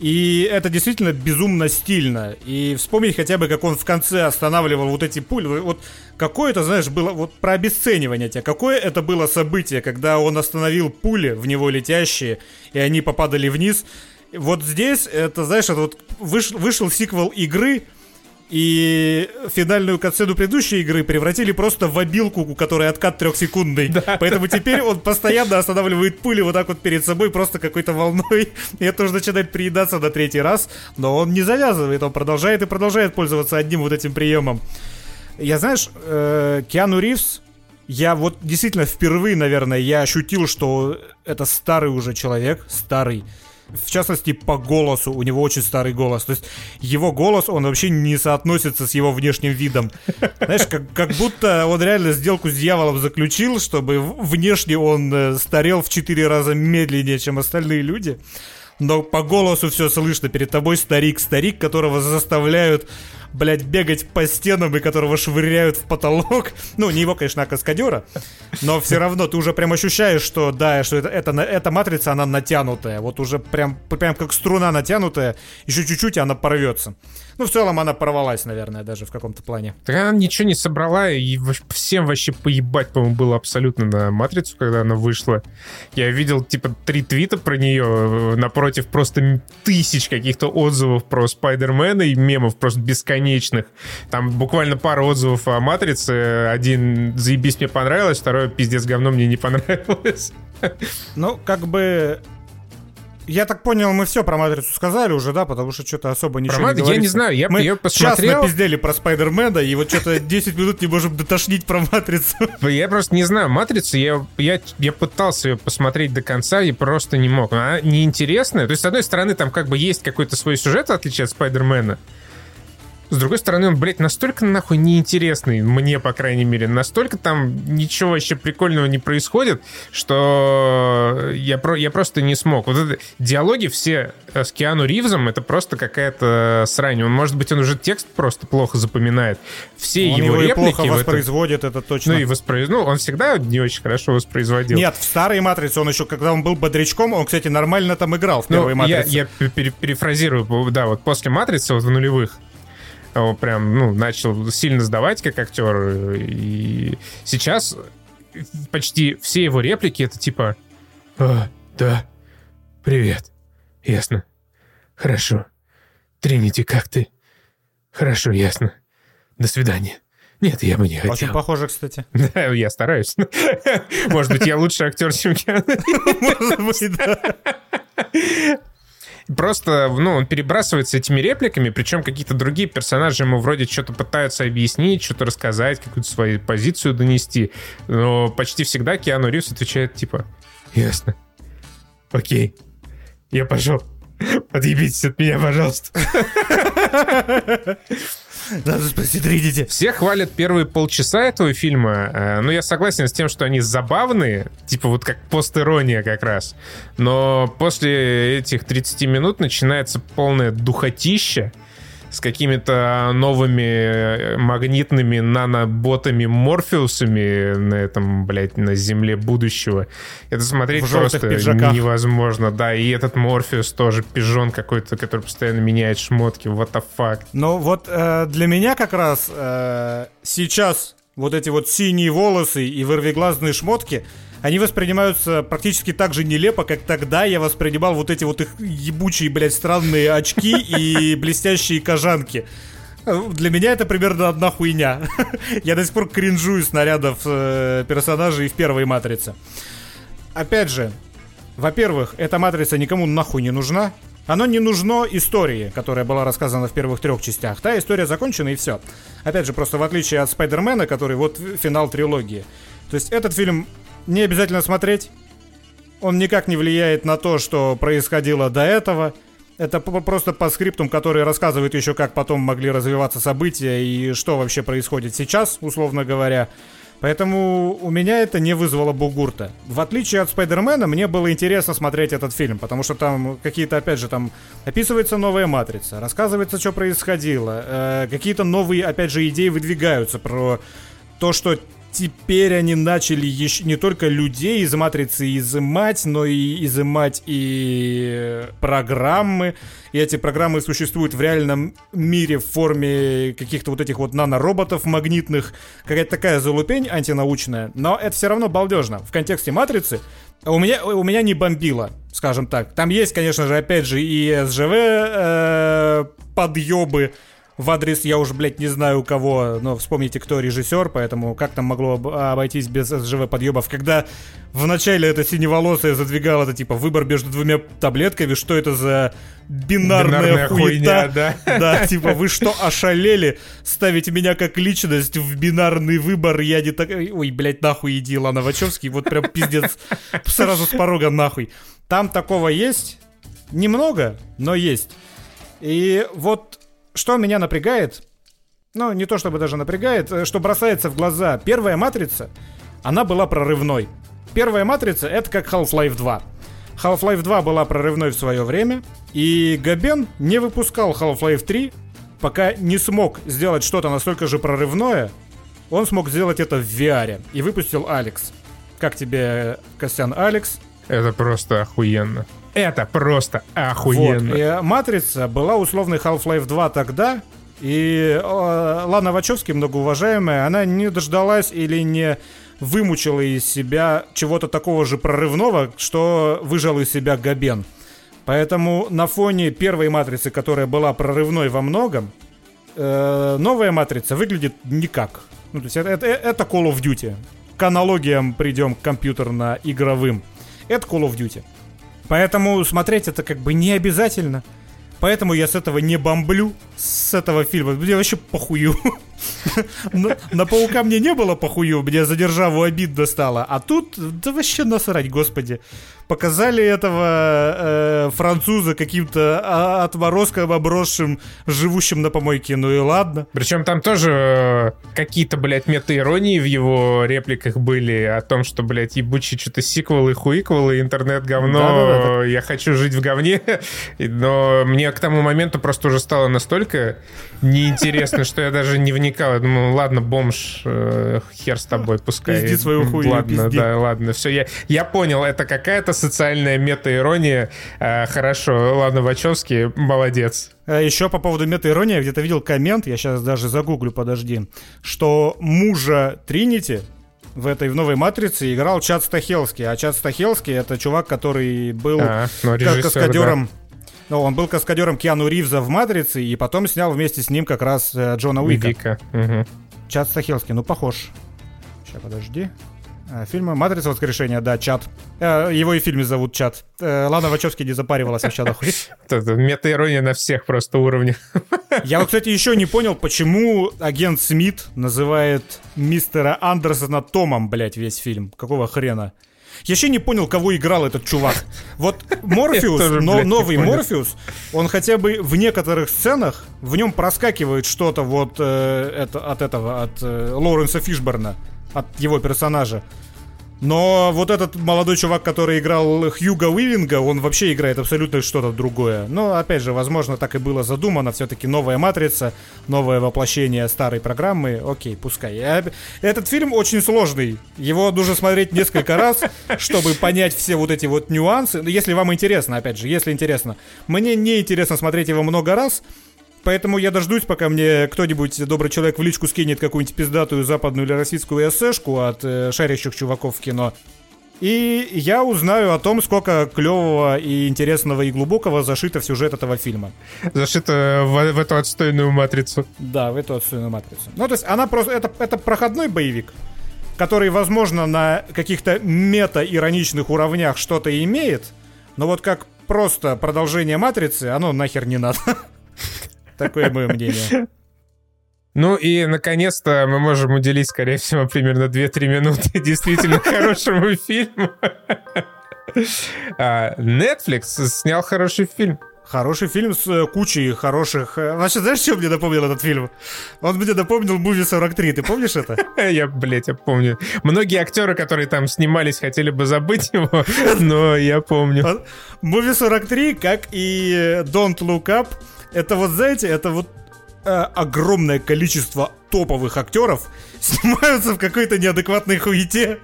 И это действительно безумно стильно. И вспомнить хотя бы, как он в конце останавливал вот эти пули. Вот какое это, знаешь, было вот про обесценивание тебя. Какое это было событие, когда он остановил пули в него летящие, и они попадали вниз. Вот здесь, это, знаешь, это вот выш, вышел сиквел игры, и финальную катсцену предыдущей игры превратили просто в обилку, у которой откат трехсекундный. Да, Поэтому да. теперь он постоянно останавливает пули вот так вот перед собой, просто какой-то волной. И это уже начинает приедаться на третий раз. Но он не завязывает, он продолжает и продолжает пользоваться одним вот этим приемом. Я, знаешь, э, Киану Ривз, я вот действительно впервые, наверное, я ощутил, что это старый уже человек, старый в частности, по голосу. У него очень старый голос. То есть его голос, он вообще не соотносится с его внешним видом. Знаешь, как, как будто он реально сделку с дьяволом заключил, чтобы внешне он э, старел в четыре раза медленнее, чем остальные люди. Но по голосу все слышно. Перед тобой старик, старик, которого заставляют блядь, бегать по стенам и которого швыряют в потолок. Ну, не его, конечно, а каскадера, но все равно ты уже прям ощущаешь, что да, что это, это, эта матрица, она натянутая. Вот уже прям, прям как струна натянутая, еще чуть-чуть, и она порвется. Ну, в целом она порвалась, наверное, даже в каком-то плане.
Так она ничего не собрала, и всем вообще поебать, по-моему, было абсолютно на Матрицу, когда она вышла. Я видел, типа, три твита про нее, э, напротив просто тысяч каких-то отзывов про Спайдермена и мемов просто бесконечных. Там буквально пара отзывов о Матрице. Один «Заебись, мне понравилось», второй «Пиздец, говно, мне не понравилось».
Ну, как бы я так понял, мы все про Матрицу сказали уже, да, потому что что-то особо ничего про не говорится.
Я не знаю, я
мы
ее посмотрел...
час напиздели про Спайдермена, и вот что-то 10 минут не можем дотошнить про Матрицу.
Я просто не знаю, Матрицу, я, я, я пытался ее посмотреть до конца и просто не мог. Она неинтересная. То есть, с одной стороны, там как бы есть какой-то свой сюжет, в отличие от Спайдермена, с другой стороны, он, блядь, настолько нахуй неинтересный, мне, по крайней мере, настолько там ничего вообще прикольного не происходит, что я, про, я просто не смог. Вот это диалоги все с Киану Ривзом, это просто какая-то срань. Он, может быть, он уже текст просто плохо запоминает. Все он его, его реплики... плохо
воспроизводит, это... это точно.
Ну, и воспроиз... ну, он всегда не очень хорошо воспроизводил.
Нет, в старой «Матрице» он еще, когда он был бодрячком, он, кстати, нормально там играл в первой ну, «Матрице».
Я, я перефразирую, да, вот после «Матрицы», вот в нулевых, прям, ну, начал сильно сдавать как актер. И сейчас почти все его реплики это типа «А, да, привет, ясно, хорошо, Тринити, как ты? Хорошо, ясно, до свидания». Нет, я бы не хотел.
Очень похоже, кстати.
Да, я стараюсь. Может быть, я лучший актер, чем Киану. Может быть, да. Просто, ну, он перебрасывается этими репликами, причем какие-то другие персонажи ему вроде что-то пытаются объяснить, что-то рассказать, какую-то свою позицию донести. Но почти всегда Киану Ривз отвечает типа «Ясно. Окей. Я пошел. Подъебитесь от меня, пожалуйста».
Надо спросить, видите.
Все хвалят первые полчаса этого фильма. Э, но я согласен с тем, что они забавные, типа вот как постерония как раз. Но после этих 30 минут начинается полное духотища с какими-то новыми э, магнитными наноботами Морфеусами на этом, блядь, на земле будущего. Это смотреть просто пиджаках. невозможно. Да, и этот Морфеус тоже пижон какой-то, который постоянно меняет шмотки. What the fuck.
Ну вот э, для меня как раз э, сейчас вот эти вот синие волосы и вырвиглазные шмотки — они воспринимаются практически так же нелепо, как тогда я воспринимал вот эти вот их ебучие, блядь, странные очки и блестящие кожанки. Для меня это примерно одна хуйня. Я до сих пор кринжую снарядов э, персонажей в первой матрице. Опять же, во-первых, эта матрица никому нахуй не нужна. Оно не нужно истории, которая была рассказана в первых трех частях. Та история закончена и все. Опять же, просто в отличие от Спайдермена, который вот финал трилогии. То есть этот фильм не обязательно смотреть. Он никак не влияет на то, что происходило до этого. Это просто по скриптум, который рассказывает еще, как потом могли развиваться события и что вообще происходит сейчас, условно говоря. Поэтому у меня это не вызвало бугурта. В отличие от Спайдермена, мне было интересно смотреть этот фильм, потому что там какие-то, опять же, там описывается новая матрица, рассказывается, что происходило, э, какие-то новые, опять же, идеи выдвигаются про то, что теперь они начали еще не только людей из матрицы изымать, но и изымать и программы. И эти программы существуют в реальном мире в форме каких-то вот этих вот нанороботов магнитных. Какая-то такая залупень антинаучная. Но это все равно балдежно. В контексте матрицы у меня, у меня не бомбило, скажем так. Там есть, конечно же, опять же, и СЖВ э, подъебы в адрес, я уже, блядь, не знаю у кого, но вспомните, кто режиссер, поэтому как там могло обойтись без СЖВ подъебов, когда в начале это синеволосая задвигала это, типа, выбор между двумя таблетками, что это за бинарная, бинарная хуета? Хуйня, да? да, типа, вы что, ошалели? Ставите меня как личность в бинарный выбор, я не так... Ой, блядь, нахуй иди, Лана Вачовский, вот прям пиздец, сразу с порога нахуй. Там такого есть, немного, но есть. И вот что меня напрягает, ну, не то чтобы даже напрягает, э, что бросается в глаза. Первая матрица, она была прорывной. Первая матрица — это как Half-Life 2. Half-Life 2 была прорывной в свое время, и Габен не выпускал Half-Life 3, пока не смог сделать что-то настолько же прорывное, он смог сделать это в VR и выпустил Алекс. Как тебе, Костян, Алекс?
Это просто охуенно. Это просто охуенно. Вот.
И «Матрица» была условной Half-Life 2 тогда, и э, Лана Вачовски, многоуважаемая, она не дождалась или не вымучила из себя чего-то такого же прорывного, что выжал из себя Габен. Поэтому на фоне первой матрицы, которая была прорывной во многом, э, новая матрица выглядит никак. Ну, то есть это, это, это Call of Duty. К аналогиям придем к компьютерно-игровым. Это Call of Duty. Поэтому смотреть это как бы не обязательно. Поэтому я с этого не бомблю, с этого фильма. Мне вообще похую. на, на паука мне не было похую, мне за державу обидно стало. А тут, да вообще насрать, господи показали этого э, француза каким-то а, отморозком обросшим, живущим на помойке, ну и ладно.
Причем там тоже э, какие-то, блядь, мета-иронии в его репликах были о том, что, блядь, ебучие что-то сиквелы, хуиквелы, интернет-говно, Да-да-да. я хочу жить в говне. Но мне к тому моменту просто уже стало настолько неинтересно, что я даже не вникал. Я думаю, ладно, бомж, э, хер с тобой, пускай.
Пизди свою хуйню,
Ладно, пизди. да, ладно, все, я, я понял, это какая-то социальная мета-ирония. Э, хорошо, ладно, Вачовский, молодец.
А еще по поводу мета-иронии, я где-то видел коммент, я сейчас даже загуглю, подожди, что мужа Тринити в этой в новой матрице играл Чад Стахелский. А Чад Стахелский это чувак, который был а, ну, режиссер, каскадером. Да. Ну, он был каскадером Киану Ривза в «Матрице», и потом снял вместе с ним как раз э, Джона Уика. Вика. Угу. Чад Стахелский, ну, похож. Сейчас, подожди. А, фильма «Матрица воскрешения», да, чат. Э, его и в фильме зовут чат. Э, Лана Вачовски не запаривалась вообще нахуй.
Мета-ирония на всех просто уровнях.
Я вот, кстати, еще не понял, почему агент Смит называет мистера Андерсона Томом, блядь, весь фильм. Какого хрена? Я вообще не понял, кого играл этот чувак. Вот Морфеус, но новый. Морфеус, он хотя бы в некоторых сценах, в нем проскакивает что-то вот э, это, от этого, от э, Лоуренса Фишберна, от его персонажа. Но вот этот молодой чувак, который играл Хьюга Уивинга, он вообще играет абсолютно что-то другое. Но, опять же, возможно, так и было задумано. Все-таки новая матрица, новое воплощение старой программы. Окей, пускай. Я- Этот фильм очень сложный. Его нужно смотреть несколько раз, чтобы понять все вот эти вот нюансы. Ну, Если вам интересно, опять же, если интересно. Мне не интересно смотреть его много раз, Поэтому я дождусь, пока мне кто-нибудь, добрый человек, в личку скинет какую-нибудь пиздатую западную или российскую эсэшку от э, шарящих чуваков в кино. И я узнаю о том, сколько клевого и интересного и глубокого зашито в сюжет этого фильма.
Зашито в, в эту отстойную матрицу.
Да, в эту отстойную матрицу. Ну, то есть она просто... Это, это проходной боевик, который, возможно, на каких-то мета-ироничных уровнях что-то имеет, но вот как просто продолжение матрицы, оно нахер не надо. Такое мое мнение.
Ну и, наконец-то, мы можем уделить, скорее всего, примерно 2-3 минуты действительно хорошему фильму. А, Netflix снял хороший фильм.
Хороший фильм с э, кучей хороших... э, Вообще, знаешь, чем мне напомнил этот фильм? Он мне напомнил «Муви 43», ты помнишь это?
Я, блядь, я помню. Многие актеры, которые там снимались, хотели бы забыть его, но я помню.
«Муви 43», как и «Don't Look Up», это вот, знаете, это вот э, огромное количество топовых актеров снимаются в какой-то неадекватной хуете.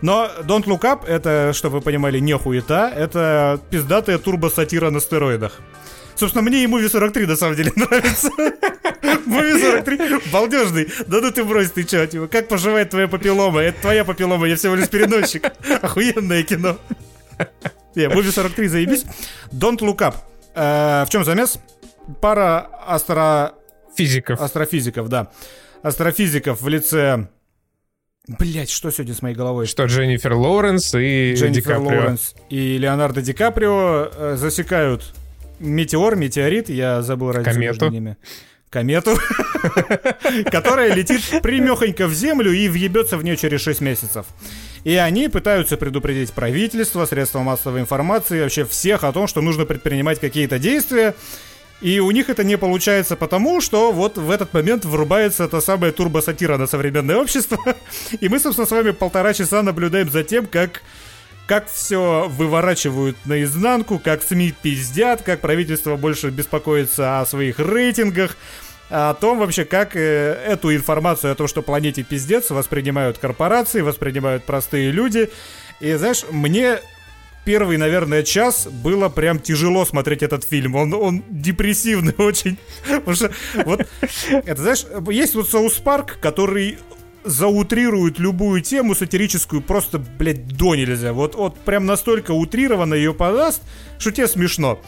Но Don't Look Up, это, чтобы вы понимали, не хуета, это пиздатая турбосатира на стероидах. Собственно, мне и Movie 43 на самом деле нравится. Movie 43 балдежный. Да ну ты брось, ты чё, типа, как поживает твоя папиллома? Это твоя папиллома, я всего лишь переносчик. Охуенное кино. Не, Movie 43 заебись. Don't Look Up. Э, в чем замес? Пара астро...
Физиков.
астрофизиков, да. Астрофизиков в лице... Блять, что сегодня с моей головой?
Что Дженнифер Лоуренс и Ди
Дженнифер
Каприо.
Лоуренс и Леонардо Ди Каприо э, засекают метеор, метеорит, я забыл разницу
Комету.
между ними. Комету, которая летит примехонько в землю и въебется в нее через 6 месяцев. И они пытаются предупредить правительство, средства массовой информации, вообще всех о том, что нужно предпринимать какие-то действия. И у них это не получается потому, что вот в этот момент врубается та самая турбосатира на современное общество. И мы, собственно, с вами полтора часа наблюдаем за тем, как как все выворачивают наизнанку, как СМИ пиздят, как правительство больше беспокоится о своих рейтингах, о том вообще, как э, эту информацию о том, что планете пиздец, воспринимают корпорации, воспринимают простые люди. И знаешь, мне первый, наверное, час было прям тяжело смотреть этот фильм. Он, он депрессивный очень. Вот, это, знаешь, есть вот Соус Парк, который заутрирует любую тему сатирическую просто, блядь, до нельзя. Вот, вот прям настолько утрированно ее подаст, что тебе смешно.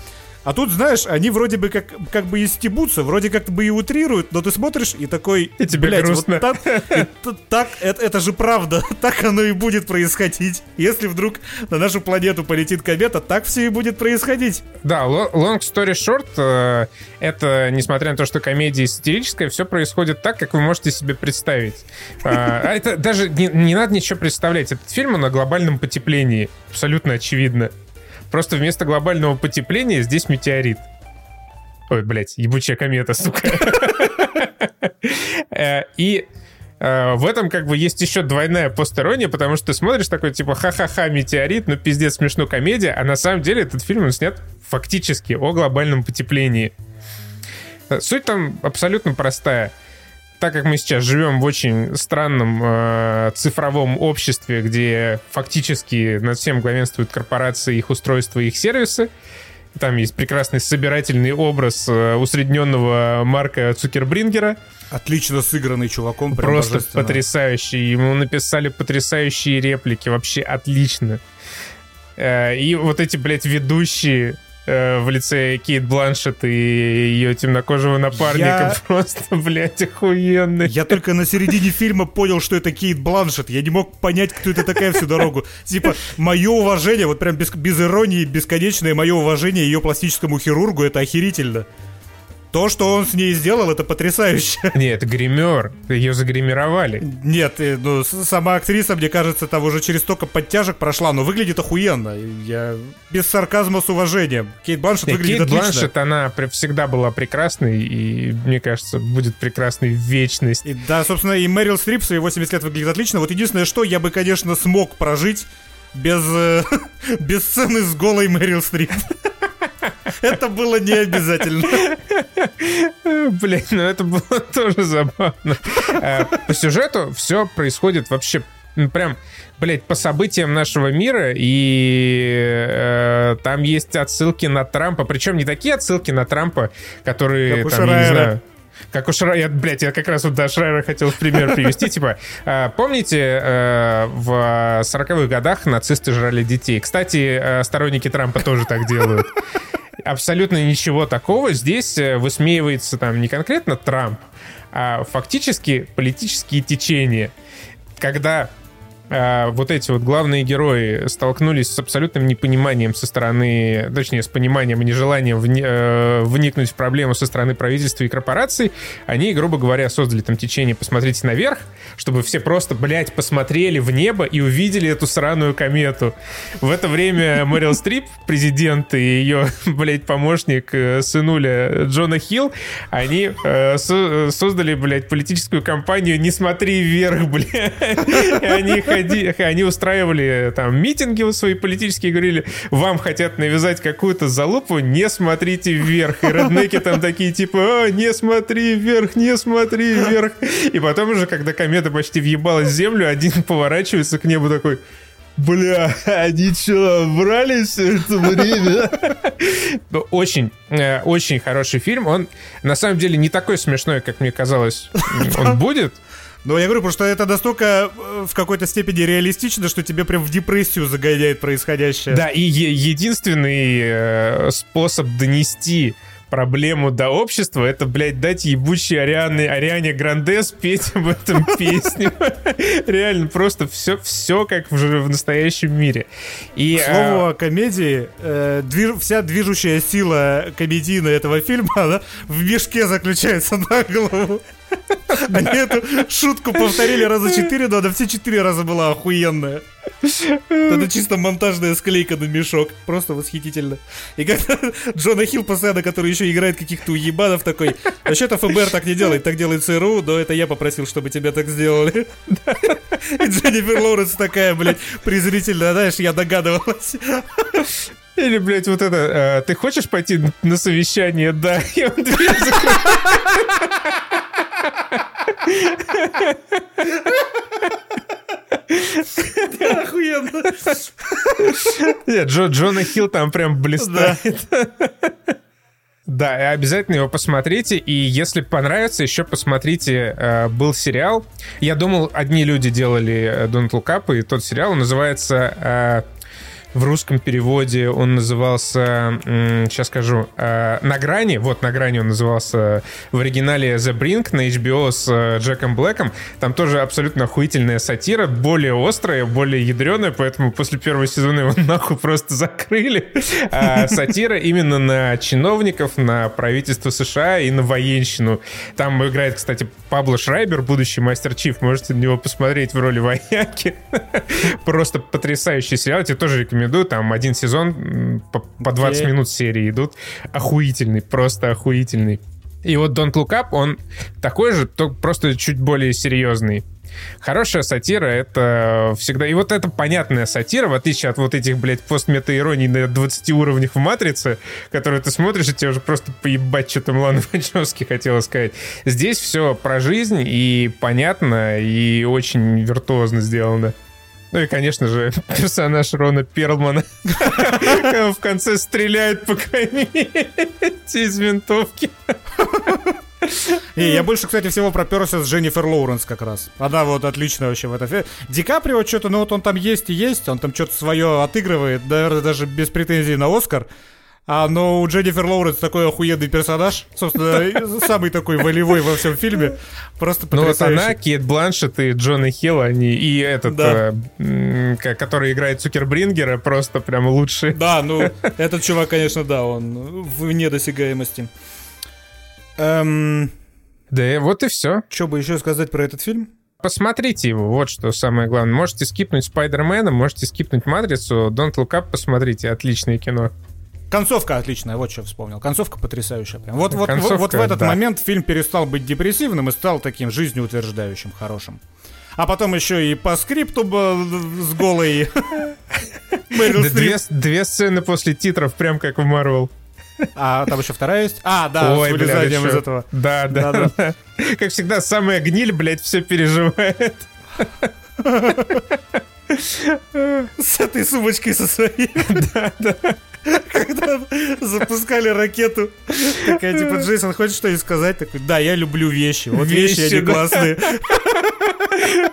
А тут, знаешь, они вроде бы как, как бы и стебутся, вроде как бы и утрируют, но ты смотришь и такой...
И тебе
блядь,
грустно.
Вот так, это, так это, это же правда, так оно и будет происходить. Если вдруг на нашу планету полетит комета, так все и будет происходить.
Да, lo- long story short, э, это, несмотря на то, что комедия сатирическая, все происходит так, как вы можете себе представить. А а это даже не, не надо ничего представлять. Этот фильм о глобальном потеплении. Абсолютно очевидно. Просто вместо глобального потепления здесь метеорит. Ой, блядь, ебучая комета, сука. Э, И э, в этом как бы есть еще двойная постерония, потому что ты смотришь такой, типа, ха-ха-ха, метеорит, ну пиздец, смешно комедия, а на самом деле этот фильм он снят фактически о глобальном потеплении. Э, Суть там абсолютно простая. Так как мы сейчас живем в очень странном э, цифровом обществе, где фактически над всем главенствуют корпорации, их устройства их сервисы, там есть прекрасный собирательный образ э, усредненного Марка Цукербрингера,
Отлично сыгранный чуваком,
Просто потрясающий. Ему написали потрясающие реплики. Вообще отлично. Э, И вот эти, блядь, ведущие э, в лице Кейт Бланшет и ее темнокожего напарника. Я... Просто, блядь, охуенный.
Я только на середине фильма понял, что это Кейт Бланшет. Я не мог понять, кто это такая всю дорогу. Типа, мое уважение, вот прям без, без иронии, бесконечное мое уважение ее пластическому хирургу, это охерительно. То, что он с ней сделал, это потрясающе.
Нет, гример. Ее загримировали.
Нет, э, ну, сама актриса, мне кажется, там уже через столько подтяжек прошла, но выглядит охуенно. Я без сарказма с уважением. Кейт Бланшет выглядит Кейт отлично.
Бланшет, она всегда была прекрасной, и, мне кажется, будет прекрасной в вечность.
И, да, собственно, и Мэрил Стрип свои 80 лет выглядит отлично. Вот единственное, что я бы, конечно, смог прожить без, э, без сцены с голой Мэрил Стрип. Это было не обязательно.
Блин, ну это было тоже забавно. Э, по сюжету все происходит вообще прям, блядь, по событиям нашего мира, и э, там есть отсылки на Трампа, причем не такие отсылки на Трампа, которые, как там, я не знаю, как у Шрайера, я, блядь, я как раз вот до Шрайера хотел в пример привести, типа, э, помните, э, в 40-х годах нацисты жрали детей? Кстати, э, сторонники Трампа тоже так делают абсолютно ничего такого. Здесь высмеивается там не конкретно Трамп, а фактически политические течения. Когда а, вот эти вот главные герои столкнулись с абсолютным непониманием со стороны, точнее, с пониманием и нежеланием вни, э, вникнуть в проблему со стороны правительства и корпораций, они, грубо говоря, создали там течение «Посмотрите наверх», чтобы все просто, блядь, посмотрели в небо и увидели эту сраную комету. В это время Мэрил Стрип, президент и ее, блядь, помощник, э, сынуля Джона Хилл, они э, со создали, блядь, политическую кампанию «Не смотри вверх», блядь. Они ходи, они устраивали там митинги свои политические, говорили, вам хотят навязать какую-то залупу, не смотрите вверх. И роднеки там такие типа, а, не смотри вверх, не смотри вверх. И потом уже, когда комета почти въебалась в землю, один поворачивается к небу такой, Бля, они что, брались все это время? Очень, э, очень хороший фильм. Он, на самом деле, не такой смешной, как мне казалось, он будет.
Но я говорю, потому что это настолько э, в какой-то степени реалистично, что тебе прям в депрессию загоняет происходящее.
Да, и единственный э, способ донести проблему до общества, это, блядь, дать ебучей Ариане, Ариане Гранде спеть об этом песню. Реально, просто все, все как в, в настоящем мире.
И, К слову а... о комедии, э, движ, вся движущая сила комедийна этого фильма, она в мешке заключается на голову. Они эту шутку повторили раза четыре, но она все четыре раза была охуенная. Это чисто монтажная склейка на мешок. Просто восхитительно. И когда Джона Хилл постоянно, который еще играет каких-то уебанов, такой, вообще-то ФБР так не делает, так делает ЦРУ, но это я попросил, чтобы тебя так сделали. И Дженнифер Лоуренс такая, блядь, презрительно, знаешь, я догадывалась.
Или, блядь, вот это, э, ты хочешь пойти на совещание? Да. И дверь Охуенно. Нет, Джо, Джона Хилл там прям блистает. Да, и обязательно его посмотрите. И если понравится, еще посмотрите. Э, был сериал. Я думал, одни люди делали Don't Look Up, и тот сериал называется э, в русском переводе он назывался, сейчас скажу, э, «На грани». Вот «На грани» он назывался в оригинале «The Brink» на HBO с э, Джеком Блэком. Там тоже абсолютно охуительная сатира, более острая, более ядреная, поэтому после первого сезона его нахуй просто закрыли. А сатира именно на чиновников, на правительство США и на военщину. Там играет, кстати, Пабло Шрайбер, будущий мастер Чиф. Можете на него посмотреть в роли вояки. Просто потрясающий сериал. Тебе тоже рекомендую рекомендую. Там один сезон по, по 20 okay. минут серии идут. Охуительный, просто охуительный. И вот Don't Look Up, он такой же, только просто чуть более серьезный. Хорошая сатира — это всегда... И вот это понятная сатира, в отличие от вот этих, блядь, постметаироний на 20 уровнях в «Матрице», которые ты смотришь, и тебе уже просто поебать, что там Лана Вачовски хотела сказать. Здесь все про жизнь, и понятно, и очень виртуозно сделано. Ну и, конечно же, персонаж Рона Перлмана в конце стреляет по комете из винтовки.
И я больше, кстати, всего проперся с Дженнифер Лоуренс как раз. Она вот отличная вообще в этом. Ди Каприо что-то, ну вот он там есть и есть, он там что-то свое отыгрывает, наверное, даже без претензий на Оскар. А, но у Дженнифер Лоуренс такой охуенный персонаж. Собственно, самый такой волевой во всем фильме. Просто потрясающий.
Ну вот она, Кейт Бланшет и Джона Хилл, они и этот, да. э, который играет Цукербрингера, просто прям лучший.
Да, ну, этот чувак, конечно, да, он вне досягаемости.
Эм... Да, вот и все.
Что бы еще сказать про этот фильм?
Посмотрите его, вот что самое главное. Можете скипнуть Спайдермена, можете скипнуть Матрицу, Don't Look Up посмотрите, отличное кино.
Концовка отличная, вот что вспомнил. Концовка потрясающая. Прям. Вот, вот, Концовка, вот, вот в этот да. момент фильм перестал быть депрессивным и стал таким жизнеутверждающим, хорошим. А потом еще и по скрипту с голой
две, две сцены после титров, прям как в Марвел.
А там еще вторая есть? А, да, Ой, с вылезанием из этого.
Да, да, да, да. Как всегда, самая гниль, блядь, все переживает.
С этой сумочкой со своей. Да, да. Когда запускали ракету. Такая, типа, Джейсон, хочешь что-нибудь сказать? Такой, да, я люблю вещи. Вот вещи, вещи они да. классные.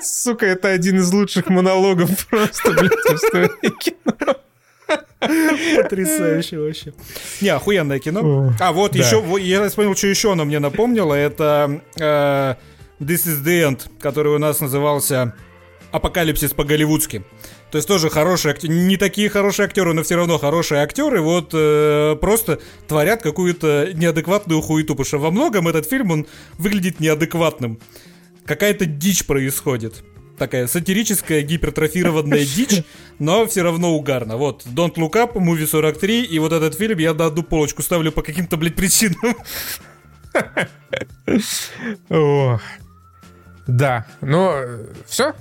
Сука, это один из лучших монологов просто, блядь, в истории кино.
Потрясающе вообще. Не, охуенное кино. а, вот да. еще, я вспомнил, что еще оно мне напомнило. Это э, This is the End, который у нас назывался Апокалипсис по-голливудски. То есть тоже хорошие актеры, не такие хорошие актеры, но все равно хорошие актеры, вот э, просто творят какую-то неадекватную хуету, потому что во многом этот фильм, он выглядит неадекватным. Какая-то дичь происходит. Такая сатирическая, гипертрофированная дичь, но все равно угарно. Вот, Don't Look Up, Movie 43, и вот этот фильм я на одну полочку ставлю по каким-то, блядь, причинам.
Да, ну, все?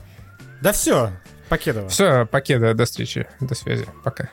Да все, Покедова.
Все, Покеда, до встречи, до связи, пока.